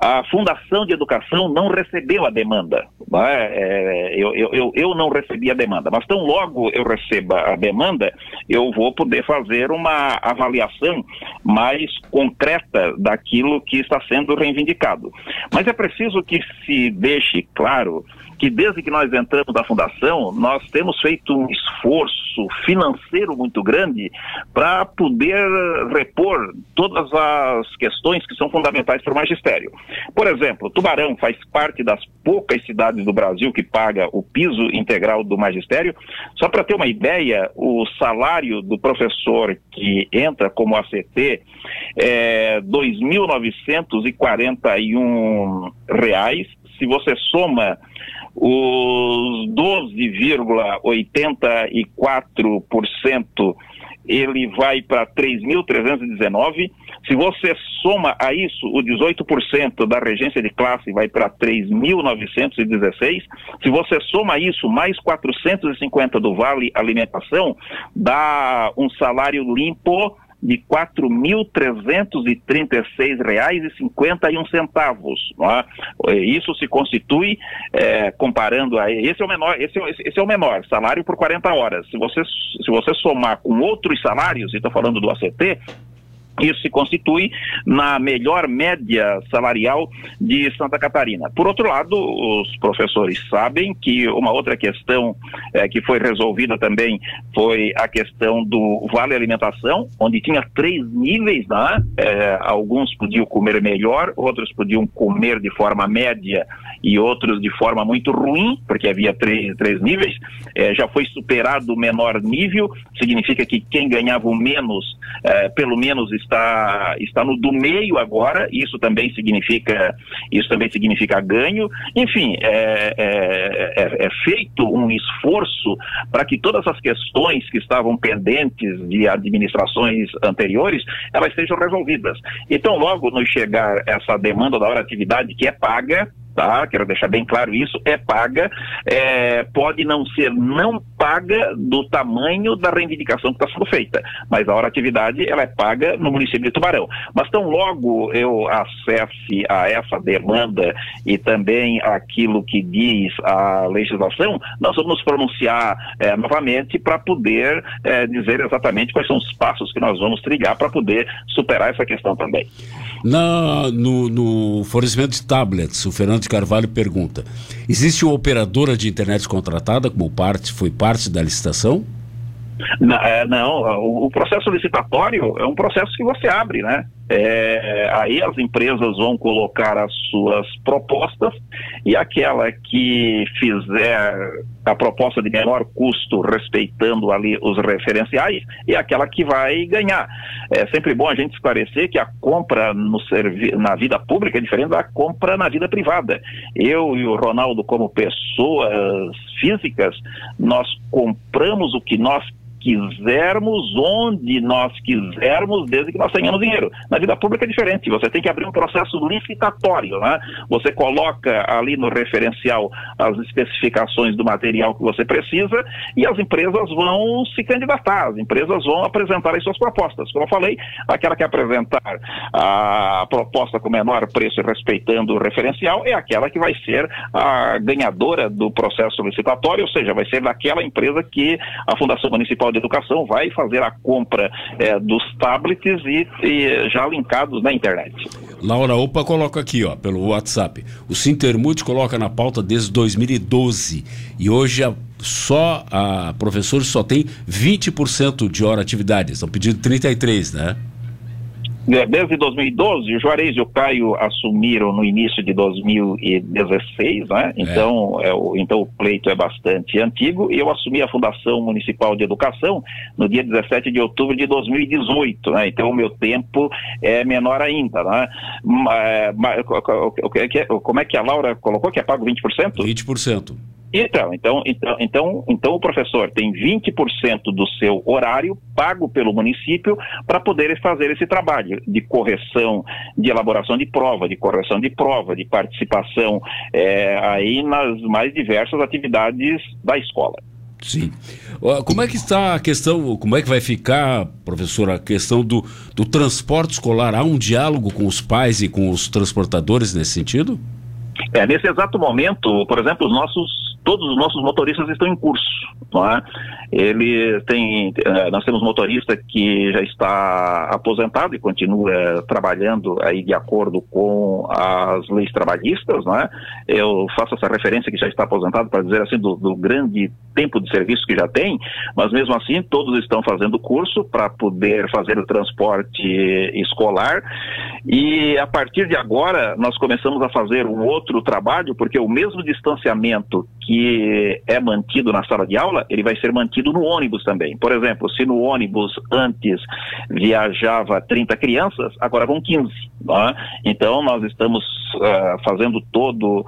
A Fundação de Educação não recebeu a demanda. É? É, eu, eu, eu não recebi a demanda, mas tão logo eu receba a demanda, eu vou poder fazer uma avaliação mais concreta daquilo que está sendo reivindicado. Mas é preciso que se deixe claro que desde que nós entramos na fundação, nós temos feito um esforço financeiro muito grande para poder repor todas as questões que são fundamentais para o magistério. Por exemplo, Tubarão faz parte das poucas cidades do Brasil que paga o piso integral do magistério. Só para ter uma ideia, o salário do professor que entra como ACT é 2.941 reais. Se você soma os 12,84% ele vai para 3.319. Se você soma a isso o 18% da regência de classe, vai para 3.916. Se você soma isso mais 450 do Vale Alimentação, dá um salário limpo de R$ 4.336,51. É? Isso se constitui, é, comparando a esse é o menor, esse, é esse é o menor, salário por 40 horas. Se você, se você somar com outros salários, e estou falando do ACT, isso se constitui na melhor média salarial de Santa Catarina. Por outro lado, os professores sabem que uma outra questão é, que foi resolvida também foi a questão do vale alimentação, onde tinha três níveis, né? É, alguns podiam comer melhor, outros podiam comer de forma média e outros de forma muito ruim, porque havia três, três níveis. É, já foi superado o menor nível, significa que quem ganhava o menos, pelo menos está, está no do meio agora, isso também significa, isso também significa ganho. Enfim, é, é, é, é feito um esforço para que todas as questões que estavam pendentes de administrações anteriores, elas sejam resolvidas. Então, logo nos chegar essa demanda da hora atividade que é paga, tá? Quero deixar bem claro isso, é paga, é, pode não ser não paga do tamanho da reivindicação que está sendo feita, mas a hora atividade ela é paga no município de Tubarão. Mas tão logo eu acesse a essa demanda e também aquilo que diz a legislação, nós vamos pronunciar é, novamente para poder é, dizer exatamente quais são os passos que nós vamos trilhar para poder superar essa questão também. Na, no, no fornecimento de tablets, o Fernando de Carvalho pergunta: existe uma operadora de internet contratada como parte, foi parte da licitação? Não, é, não o, o, processo licitatório é um processo que você abre, né? É, aí as empresas vão colocar as suas propostas e aquela que fizer a proposta de menor custo, respeitando ali os referenciais, é aquela que vai ganhar. É sempre bom a gente esclarecer que a compra no na vida pública é diferente da compra na vida privada. Eu e o Ronaldo, como pessoas físicas, nós compramos o que nós quisermos, onde nós quisermos, desde que nós tenhamos dinheiro. Na vida pública é diferente, você tem que abrir um processo licitatório, né? Você coloca ali no referencial as especificações do material que você precisa e as empresas vão se candidatar, as empresas vão apresentar as suas propostas. Como eu falei, aquela que apresentar a proposta com menor preço respeitando o referencial é aquela que vai ser a ganhadora do processo licitatório, ou seja, vai ser daquela empresa que a Fundação Municipal de Educação vai fazer a compra é, dos tablets e, e, já linkados na internet. Laura Opa coloca aqui, ó, pelo WhatsApp. O Sintermute coloca na pauta desde 2012 e hoje a só a professores só tem 20% de hora atividade. Estão pedindo 33, né? É, desde 2012, o Juarez e o Caio assumiram no início de 2016, né? Então, é. É, o, então o pleito é bastante antigo. E eu assumi a Fundação Municipal de Educação no dia 17 de outubro de 2018, né? Então o meu tempo é menor ainda, né? Mas, como é que a Laura colocou que é pago 20%? 20%. Então, então, então, então, então o professor tem 20% do seu horário pago pelo município para poder fazer esse trabalho de correção, de elaboração de prova, de correção de prova, de participação é, aí nas mais diversas atividades da escola. Sim. Como é que está a questão, como é que vai ficar, professor, a questão do, do transporte escolar? Há um diálogo com os pais e com os transportadores nesse sentido? É, nesse exato momento, por exemplo, os nossos todos os nossos motoristas estão em curso. Não é? Ele tem, eh, nós temos motorista que já está aposentado e continua trabalhando aí de acordo com as leis trabalhistas, não é? Eu faço essa referência que já está aposentado para dizer assim do, do grande tempo de serviço que já tem, mas mesmo assim todos estão fazendo curso para poder fazer o transporte escolar e a partir de agora nós começamos a fazer um outro trabalho porque o mesmo distanciamento que é mantido na sala de aula, ele vai ser mantido no ônibus também. Por exemplo, se no ônibus antes viajava 30 crianças, agora vão 15. É? Então, nós estamos uh, fazendo todo, uh,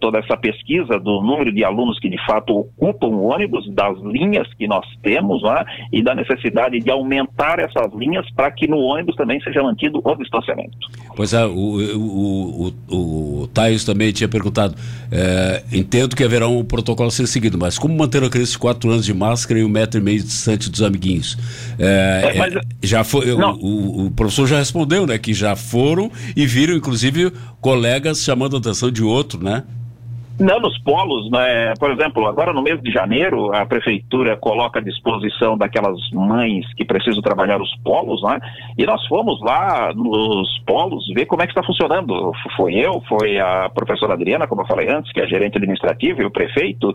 toda essa pesquisa do número de alunos que de fato ocupam o ônibus, das linhas que nós temos é? e da necessidade de aumentar essas linhas para que no ônibus também seja mantido o distanciamento. Pois é, o, o, o, o também tinha perguntado, é, entendo que haverá um protocolo a ser seguido, mas como manter a criança de 4 anos de máscara e um metro e meio distante dos amiguinhos? É, é, mas, já foi, o, o, professor já respondeu, né, que já foram e viram, inclusive, colegas chamando a atenção de outro, né? Não, nos polos, né? por exemplo, agora no mês de janeiro, a prefeitura coloca à disposição daquelas mães que precisam trabalhar os polos, né? E nós fomos lá nos polos ver como é que está funcionando. Foi eu, foi a professora Adriana, como eu falei antes, que é gerente administrativa, e o prefeito,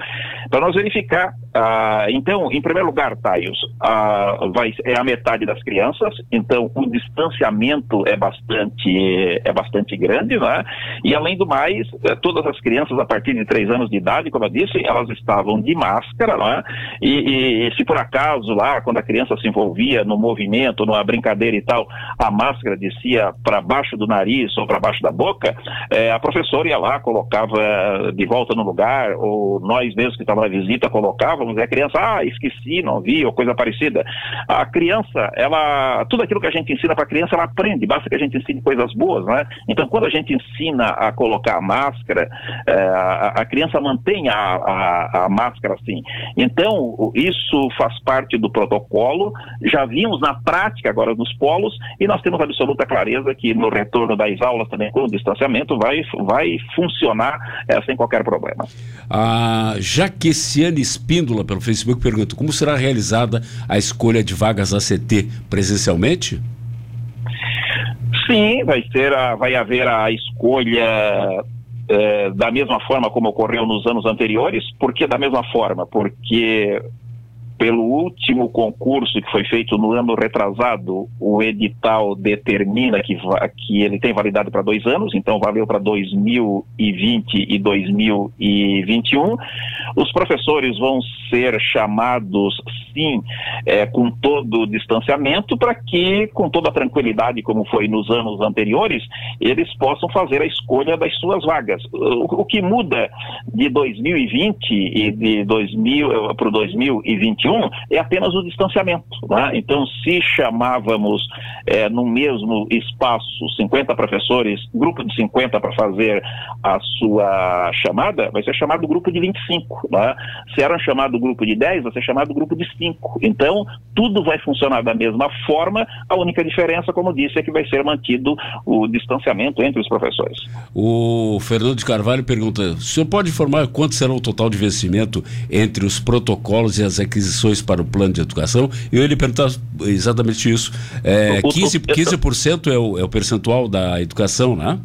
para nós verificar. Ah, então, em primeiro lugar, Taios, ah, vai, é a metade das crianças, então o distanciamento é bastante, é bastante grande, né? E além do mais, eh, todas as crianças a partir partir de três anos de idade, como eu disse, elas estavam de máscara, né? E, e, se por acaso lá, quando a criança se envolvia no movimento, numa brincadeira e tal, a máscara descia para baixo do nariz ou para baixo da boca, é, a professora ia lá, colocava de volta no lugar, ou nós mesmos que estávamos na visita colocávamos, e a criança, ah, esqueci, não vi, ou coisa parecida. A criança, ela, tudo aquilo que a gente ensina para a criança, ela aprende, basta que a gente ensine coisas boas, né? Então, quando a gente ensina a colocar a máscara, é, a, criança mantém a, a, a, máscara assim. Então, isso faz parte do protocolo, já vimos na prática agora nos polos, e nós temos absoluta clareza que no retorno das aulas também com o distanciamento vai, vai funcionar é, sem qualquer problema. A Jaqueciane Espíndola, pelo Facebook, pergunta, como será realizada a escolha de vagas ACT presencialmente? Sim, vai ser a, vai haver a escolha é, da mesma forma como ocorreu nos anos anteriores. Por que da mesma forma? Porque pelo último concurso que foi feito no ano retrasado, o edital determina que, que ele tem validade para dois anos, então valeu para 2020 e 2021. Os professores vão ser chamados, sim, é, com todo o distanciamento, para que, com toda a tranquilidade, como foi nos anos anteriores, eles possam fazer a escolha das suas vagas. O, o que muda de 2020 e de 2000 para 2021 2021 é apenas o distanciamento. Né? Então, se chamávamos é, no mesmo espaço 50 professores, grupo de 50 para fazer a sua chamada, vai ser chamado grupo de 25. Né? Se era chamado grupo de 10, vai ser chamado grupo de 5. Então, tudo vai funcionar da mesma forma, a única diferença, como disse, é que vai ser mantido o distanciamento entre os professores. O Fernando de Carvalho pergunta: o senhor pode informar quanto será o total de investimento entre os protocolos e as aquisições para o plano de educação? E eu ele perguntar exatamente isso. É, 15%, 15 é, o, é o percentual da educação, né?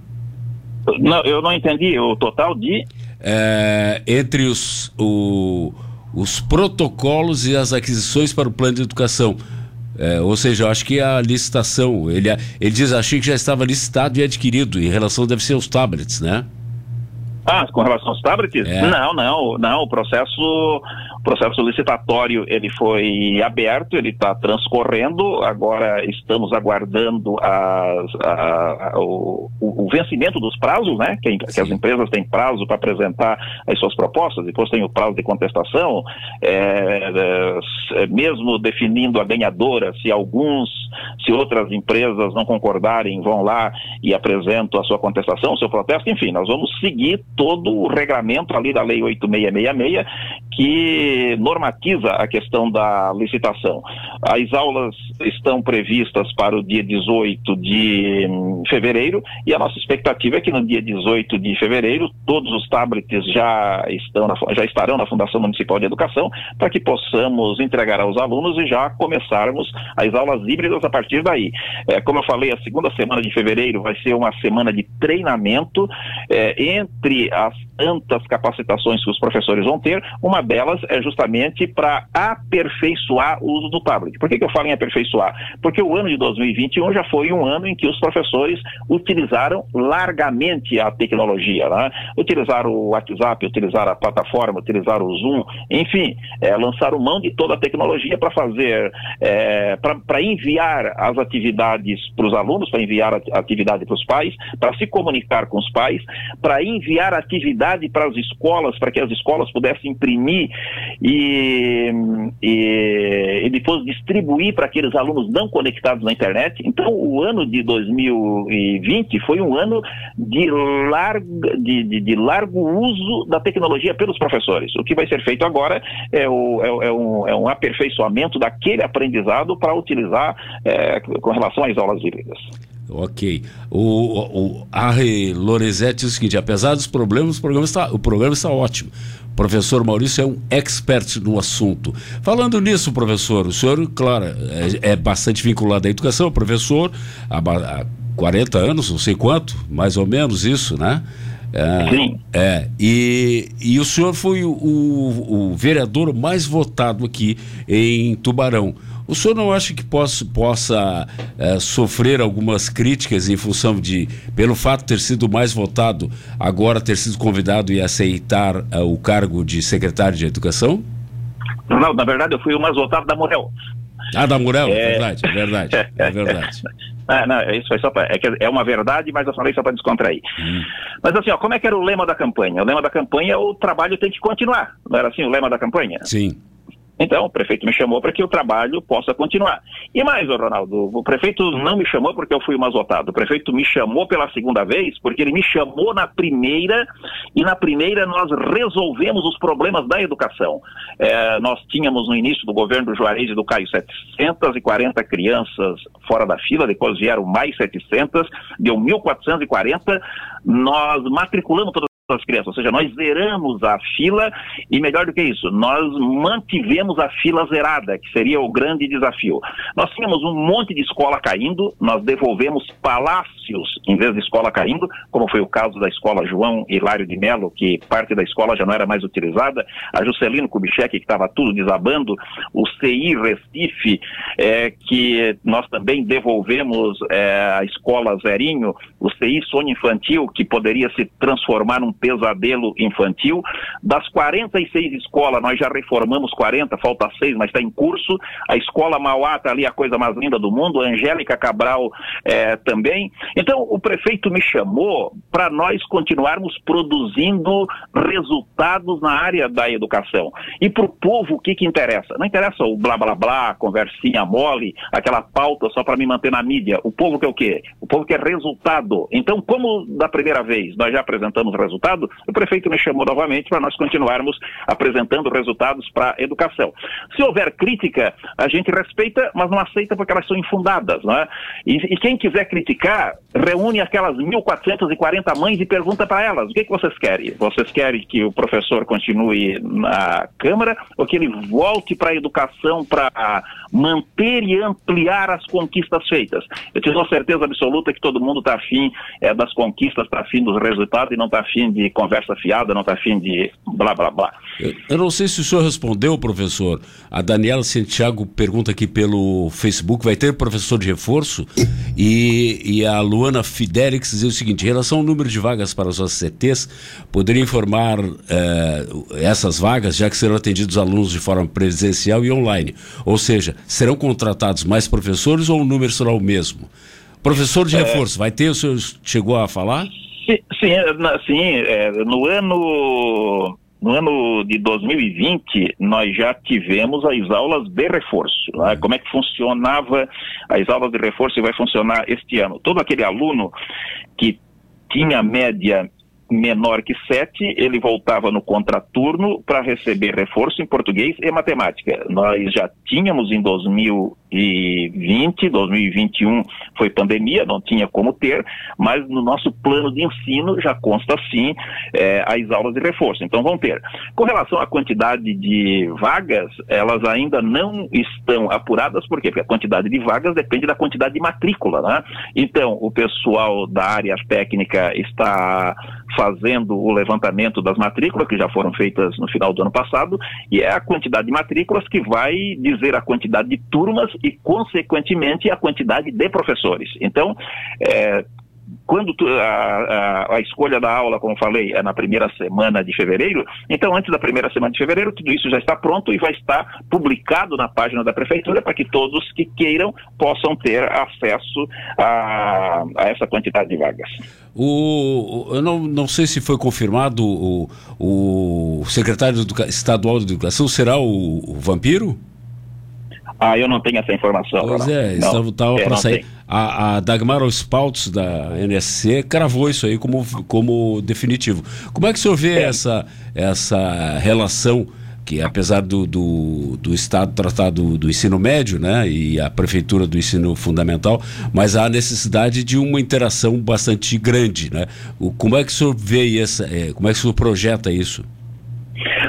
Não, eu não entendi. O total de. É, entre os, o, os protocolos e as aquisições para o plano de educação. É, ou seja, eu acho que a licitação, ele, ele diz, achei que já estava licitado e adquirido, em relação deve ser aos tablets, né? Ah, com relação aos tablets? É. Não, não, não. O processo, o processo licitatório ele foi aberto, ele está transcorrendo. Agora estamos aguardando as, a, a, o, o, vencimento dos prazos, né? Que, que as empresas têm prazo para apresentar as suas propostas. Depois tem o prazo de contestação. É, é, mesmo definindo a ganhadora, se alguns, se outras empresas não concordarem, vão lá e apresentam a sua contestação, o seu protesto. Enfim, nós vamos seguir todo o regramento ali da Lei 8666 que normatiza a questão da licitação. As aulas estão previstas para o dia 18 de hum, fevereiro e a nossa expectativa é que no dia 18 de fevereiro todos os tablets já, estão na, já estarão na Fundação Municipal de Educação para que possamos entregar aos alunos e já começarmos as aulas híbridas a partir daí. É, como eu falei, a segunda semana de fevereiro vai ser uma semana de treinamento é, entre as tantas capacitações que os professores vão ter, uma delas é justamente para aperfeiçoar o uso do tablet. Por que, que eu falo em aperfeiçoar? Porque o ano de 2021 já foi um ano em que os professores utilizaram largamente a tecnologia, né? utilizaram o WhatsApp, utilizaram a plataforma, utilizaram o Zoom, enfim, é, lançaram mão de toda a tecnologia para fazer, é, para enviar as atividades para os alunos, para enviar a atividade para os pais, para se comunicar com os pais, para enviar atividade para as escolas, para que as escolas pudessem imprimir e, e, e depois distribuir para aqueles alunos não conectados na internet. Então, o ano de 2020 foi um ano de largo, de, de, de largo uso da tecnologia pelos professores. O que vai ser feito agora é, o, é, é, um, é um aperfeiçoamento daquele aprendizado para utilizar é, com relação às aulas híbridas. Ok. O, o Harry Lorenzetti o seguinte: apesar dos problemas, o programa está, o programa está ótimo. O professor Maurício é um expert no assunto. Falando nisso, professor, o senhor, claro, é, é bastante vinculado à educação, professor, há, há 40 anos, não sei quanto, mais ou menos isso, né? É, Sim. É, e, e o senhor foi o, o, o vereador mais votado aqui em Tubarão. O senhor não acha que possa, possa é, sofrer algumas críticas em função de, pelo fato de ter sido mais votado, agora ter sido convidado e aceitar é, o cargo de secretário de Educação? Não, na verdade eu fui o mais votado da Morel. Ah, da Morel, é verdade, é verdade, é verdade. Ah, não, isso foi só pra, é, é uma verdade, mas eu falei só para descontrair. Hum. Mas assim, ó, como é que era o lema da campanha? O lema da campanha é o trabalho tem que continuar. Não era assim o lema da campanha? Sim. Então, o prefeito me chamou para que o trabalho possa continuar. E mais, Ronaldo, o prefeito não me chamou porque eu fui mais votado. O prefeito me chamou pela segunda vez porque ele me chamou na primeira e na primeira nós resolvemos os problemas da educação. É, nós tínhamos no início do governo do Juarez e do Caio 740 crianças fora da fila, depois vieram mais 700, deu 1.440. Nós matriculamos todas as crianças, ou seja, nós zeramos a fila e melhor do que isso, nós mantivemos a fila zerada, que seria o grande desafio. Nós tínhamos um monte de escola caindo, nós devolvemos palácios em vez de escola caindo, como foi o caso da escola João Hilário de Melo, que parte da escola já não era mais utilizada, a Juscelino Kubitschek, que estava tudo desabando, o CI Recife, é, que nós também devolvemos é, a escola Zerinho, o CI Sonho Infantil, que poderia se transformar num pesadelo infantil. Das 46 escolas, nós já reformamos 40, falta seis, mas está em curso. A escola Mauá está ali a coisa mais linda do mundo, a Angélica Cabral é, também. Então, o prefeito me chamou para nós continuarmos produzindo resultados na área da educação. E para o povo, o que, que interessa? Não interessa o blá blá blá, conversinha mole, aquela pauta só para me manter na mídia. O povo quer o quê? O povo quer resultado. Então, como da primeira vez nós já apresentamos resultado, o prefeito me chamou novamente para nós continuarmos apresentando resultados para a educação. Se houver crítica, a gente respeita, mas não aceita porque elas são infundadas. Não é? e, e quem quiser criticar, reúne aquelas 1.440 mães e pergunta para elas: o que, que vocês querem? Vocês querem que o professor continue na Câmara ou que ele volte para a educação para manter e ampliar as conquistas feitas? Eu tenho certeza absoluta que todo mundo está afim é, das conquistas, está afim dos resultados e não está afim de conversa fiada, não está afim de blá blá blá. Eu, não sei se o senhor respondeu, professor. A Daniela Santiago pergunta aqui pelo Facebook: vai ter professor de reforço? E, e a Luana Fidelix diz o seguinte: em relação ao número de vagas para os OCTs, poderia informar eh, essas vagas, já que serão atendidos alunos de forma presencial e online? Ou seja, serão contratados mais professores ou o número será o mesmo? Professor de é... reforço, vai ter? O senhor chegou a falar? Sim, sim, sim é, no ano no ano de 2020, nós já tivemos as aulas de reforço. Né? Como é que funcionava as aulas de reforço e vai funcionar este ano? Todo aquele aluno que tinha média menor que 7, ele voltava no contraturno para receber reforço em português e matemática. Nós já tínhamos em 2020, 2021 foi pandemia, não tinha como ter, mas no nosso plano de ensino já consta sim é, as aulas de reforço. Então vão ter. Com relação à quantidade de vagas, elas ainda não estão apuradas, por quê? Porque a quantidade de vagas depende da quantidade de matrícula, né? Então, o pessoal da área técnica está fazendo o levantamento das matrículas, que já foram feitas no final do ano passado, e é a quantidade de matrículas que vai dizer a quantidade de turmas e, consequentemente, a quantidade de professores. Então, é, quando tu, a, a, a, escolha da aula, como falei, é na primeira semana de fevereiro, então antes da primeira semana de fevereiro, tudo isso já está pronto e vai estar publicado na página da prefeitura para que todos que queiram possam ter acesso a, a essa quantidade de vagas. O, eu não, não sei se foi confirmado o, o secretário estadual de Educação será o, o Vampiro? Ah, eu não tenho essa informação. Pois não. é, estava para sair. A, a, Dagmar Spaltz, da NSC, cravou isso aí como, como definitivo. Como é que o senhor vê é. essa, essa relação? que apesar do, do, do, Estado tratar do, do, ensino médio, né, e a prefeitura do ensino fundamental, mas há necessidade de uma interação bastante grande, né? O, como é que o senhor vê essa, é, como é que o senhor projeta isso?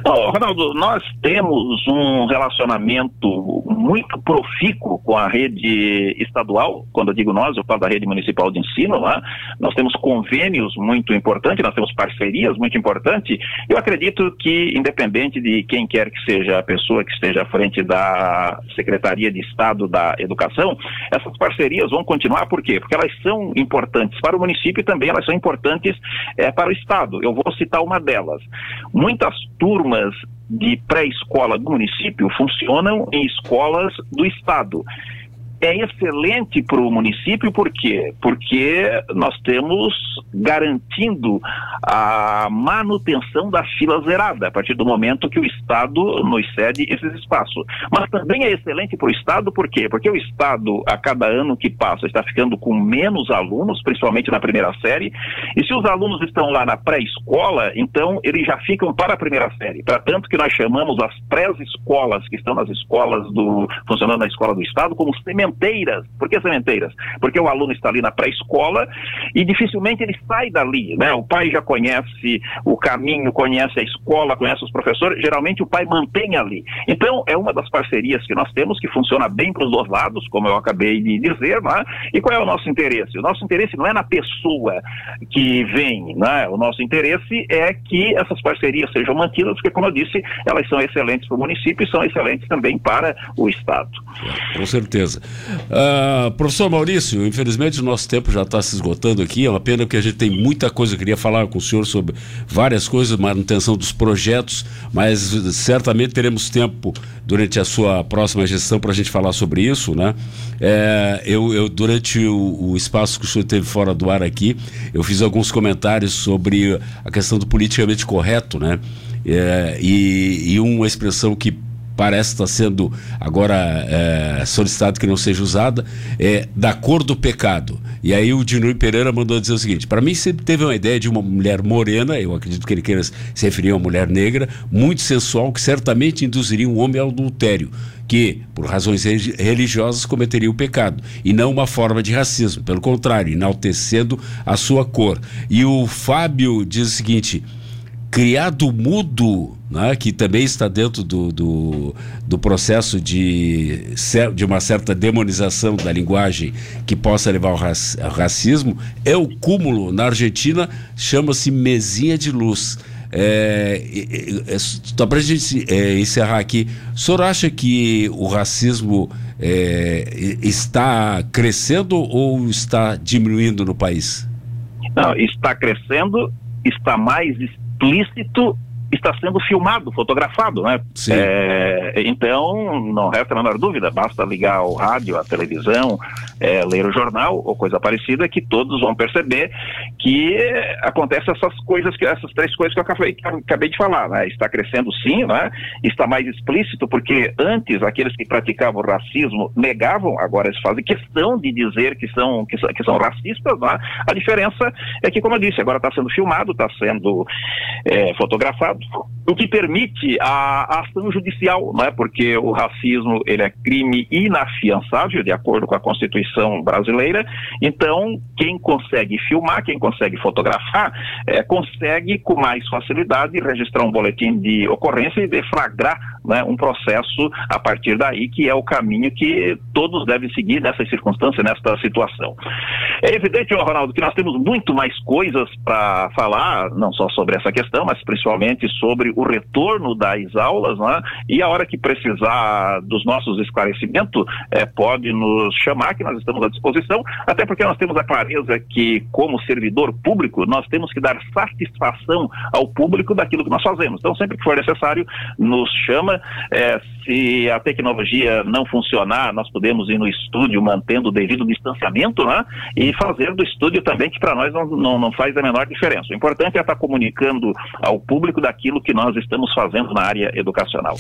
Oh, Ronaldo, nós temos um relacionamento muito profícuo com a rede estadual. Quando eu digo nós, eu falo da rede municipal de ensino. Né? Nós temos convênios muito importantes, nós temos parcerias muito importantes. Eu acredito que, independente de quem quer que seja a pessoa que esteja à frente da Secretaria de Estado da Educação, essas parcerias vão continuar. Por quê? Porque elas são importantes para o município e também elas são importantes é, para o Estado. Eu vou citar uma delas. Muitas turmas de pré-escola do município funcionam em escolas do Estado é excelente para o município, por quê? Porque nós temos garantindo a manutenção da fila zerada, a partir do momento que o Estado nos cede esses espaços. Mas também é excelente para o Estado, por quê? Porque o Estado, a cada ano que passa, está ficando com menos alunos, principalmente na primeira série, e se os alunos estão lá na pré-escola, então eles já ficam para a primeira série. Para tanto que nós chamamos as pré-escolas, que estão nas escolas do, funcionando na escola do Estado, como sementários sementeiras. Por que sementeiras? Porque o aluno está ali na pré-escola e dificilmente ele sai dali, né? O pai já conhece o caminho, conhece a escola, conhece os professores, geralmente o pai mantém ali. Então, é uma das parcerias que nós temos que funciona bem para os dois lados, como eu acabei de dizer, né? E qual é o nosso interesse? O nosso interesse não é na pessoa que vem, né? O nosso interesse é que essas parcerias sejam mantidas, porque, como eu disse, elas são excelentes para o município e são excelentes também para o Estado. Com certeza. Uh, professor Maurício, infelizmente o nosso tempo já está se esgotando aqui. É uma pena porque a gente tem muita coisa. Eu queria falar com o senhor sobre várias coisas, manutenção dos projetos, mas certamente teremos tempo durante a sua próxima gestão para a gente falar sobre isso, né? É, eu, eu, durante o, o, espaço que o senhor teve fora do ar aqui, eu fiz alguns comentários sobre a questão do politicamente correto, né? É, e, e uma expressão que parece estar sendo agora é, solicitado que não seja usada, é da cor do pecado. E aí o Dinur Pereira mandou dizer o seguinte: para mim sempre teve uma ideia de uma mulher morena, eu acredito que ele queira se referir a uma mulher negra, muito sensual, que certamente induziria um homem ao adultério, que, por razões religiosas, cometeria o pecado, e não uma forma de racismo, pelo contrário, enaltecendo a sua cor. E o Fábio diz o seguinte criado mudo, né, que também está dentro do, do, do, processo de, de uma certa demonização da linguagem que possa levar ao, ao racismo, é o cúmulo. Na Argentina, chama-se mesinha de luz. É, é, é, só para a gente é, encerrar aqui, o senhor acha que o racismo é, está crescendo ou está diminuindo no país? Não, está crescendo, está mais explícito está sendo filmado, fotografado, né? É, então, não resta a menor dúvida, basta ligar o rádio, a televisão, é, ler o jornal ou coisa parecida, que todos vão perceber que acontecem essas coisas, que, essas três coisas que eu acabei, acabei de falar, né? Está crescendo sim, né? Está mais explícito, porque antes aqueles que praticavam racismo negavam, agora eles fazem questão de dizer que são, que que são racistas, né? A diferença é que, como eu disse, agora está sendo filmado, está sendo é, fotografado, o que permite a, ação judicial, não é? Porque o racismo ele é crime inafiançável de acordo com a Constituição brasileira. Então, quem consegue filmar, quem consegue fotografar, é, consegue com mais facilidade registrar um boletim de ocorrência e deflagrar né, um processo a partir daí, que é o caminho que todos devem seguir nessa circunstância, nesta situação. É evidente, Ronaldo, que nós temos muito mais coisas para falar, não só sobre essa questão, mas principalmente sobre o retorno das aulas, né? e a hora que precisar dos nossos esclarecimentos, é, pode nos chamar, que nós estamos à disposição, até porque nós temos a clareza que, como servidor público, nós temos que dar satisfação ao público daquilo que nós fazemos. Então, sempre que for necessário, nos chama. É, se a tecnologia não funcionar, nós podemos ir no estúdio mantendo o devido distanciamento, né? E fazer do estúdio também, que para nós não, não, não, faz a menor diferença. O importante é estar comunicando ao público daquilo que nós estamos fazendo na área educacional.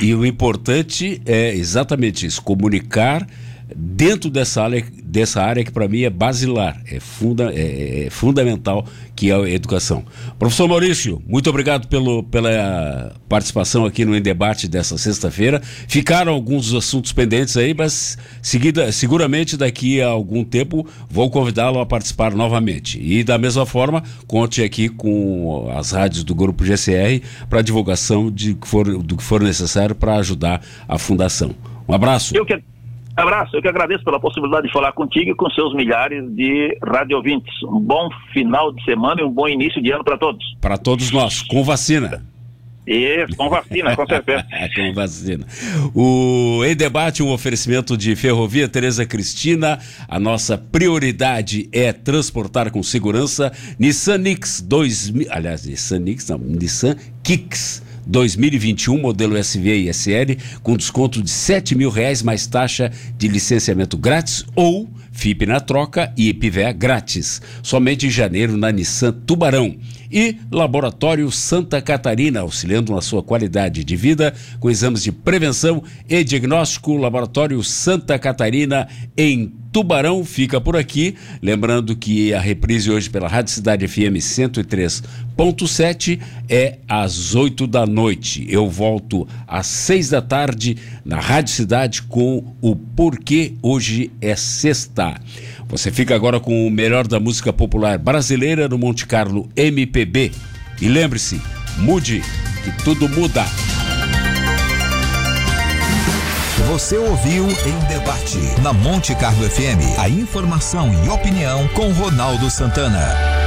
E, e o importante é exatamente isso, comunicar dentro dessa área, dessa área que para mim é basilar, é, funda, é, é, fundamental, que é a educação. Professor Maurício, muito obrigado pelo, pela participação aqui no debate dessa sexta-feira. Ficaram alguns assuntos pendentes aí, mas seguida, seguramente daqui a algum tempo vou convidá-lo a participar novamente. E da mesma forma, conte aqui com as rádios do Grupo GCR para divulgação de do que for necessário para ajudar a fundação. Um abraço. Eu Abraço, eu que agradeço pela possibilidade de falar contigo e com seus milhares de radio ouvintes. Um bom final de semana e um bom início de ano para todos. Para todos nós, com vacina. Isso, com vacina, com certeza. com vacina. O Em Debate, um oferecimento de Ferrovia Tereza Cristina. A nossa prioridade é transportar com segurança Nissan Nix 2000. Aliás, Nissan Nix, não, Nissan Kicks 2021, modelo SV e SL, com desconto de sete mil reais mais taxa de licenciamento grátis ou FIP na troca e IPVA grátis. Somente em janeiro na Nissan Tubarão. E Laboratório Santa Catarina, auxiliando na sua qualidade de vida com exames de prevenção e diagnóstico. Laboratório Santa Catarina em Tubarão fica por aqui. Lembrando que a reprise hoje pela Rádio Cidade FM 103.7 é às 8 da noite. Eu volto às 6 da tarde na Rádio Cidade com o Porquê Hoje é Sexta. Você fica agora com o melhor da música popular brasileira no Monte Carlo MPB. E lembre-se, mude, que tudo muda. Você ouviu em debate na Monte Carlo FM a informação e opinião com Ronaldo Santana.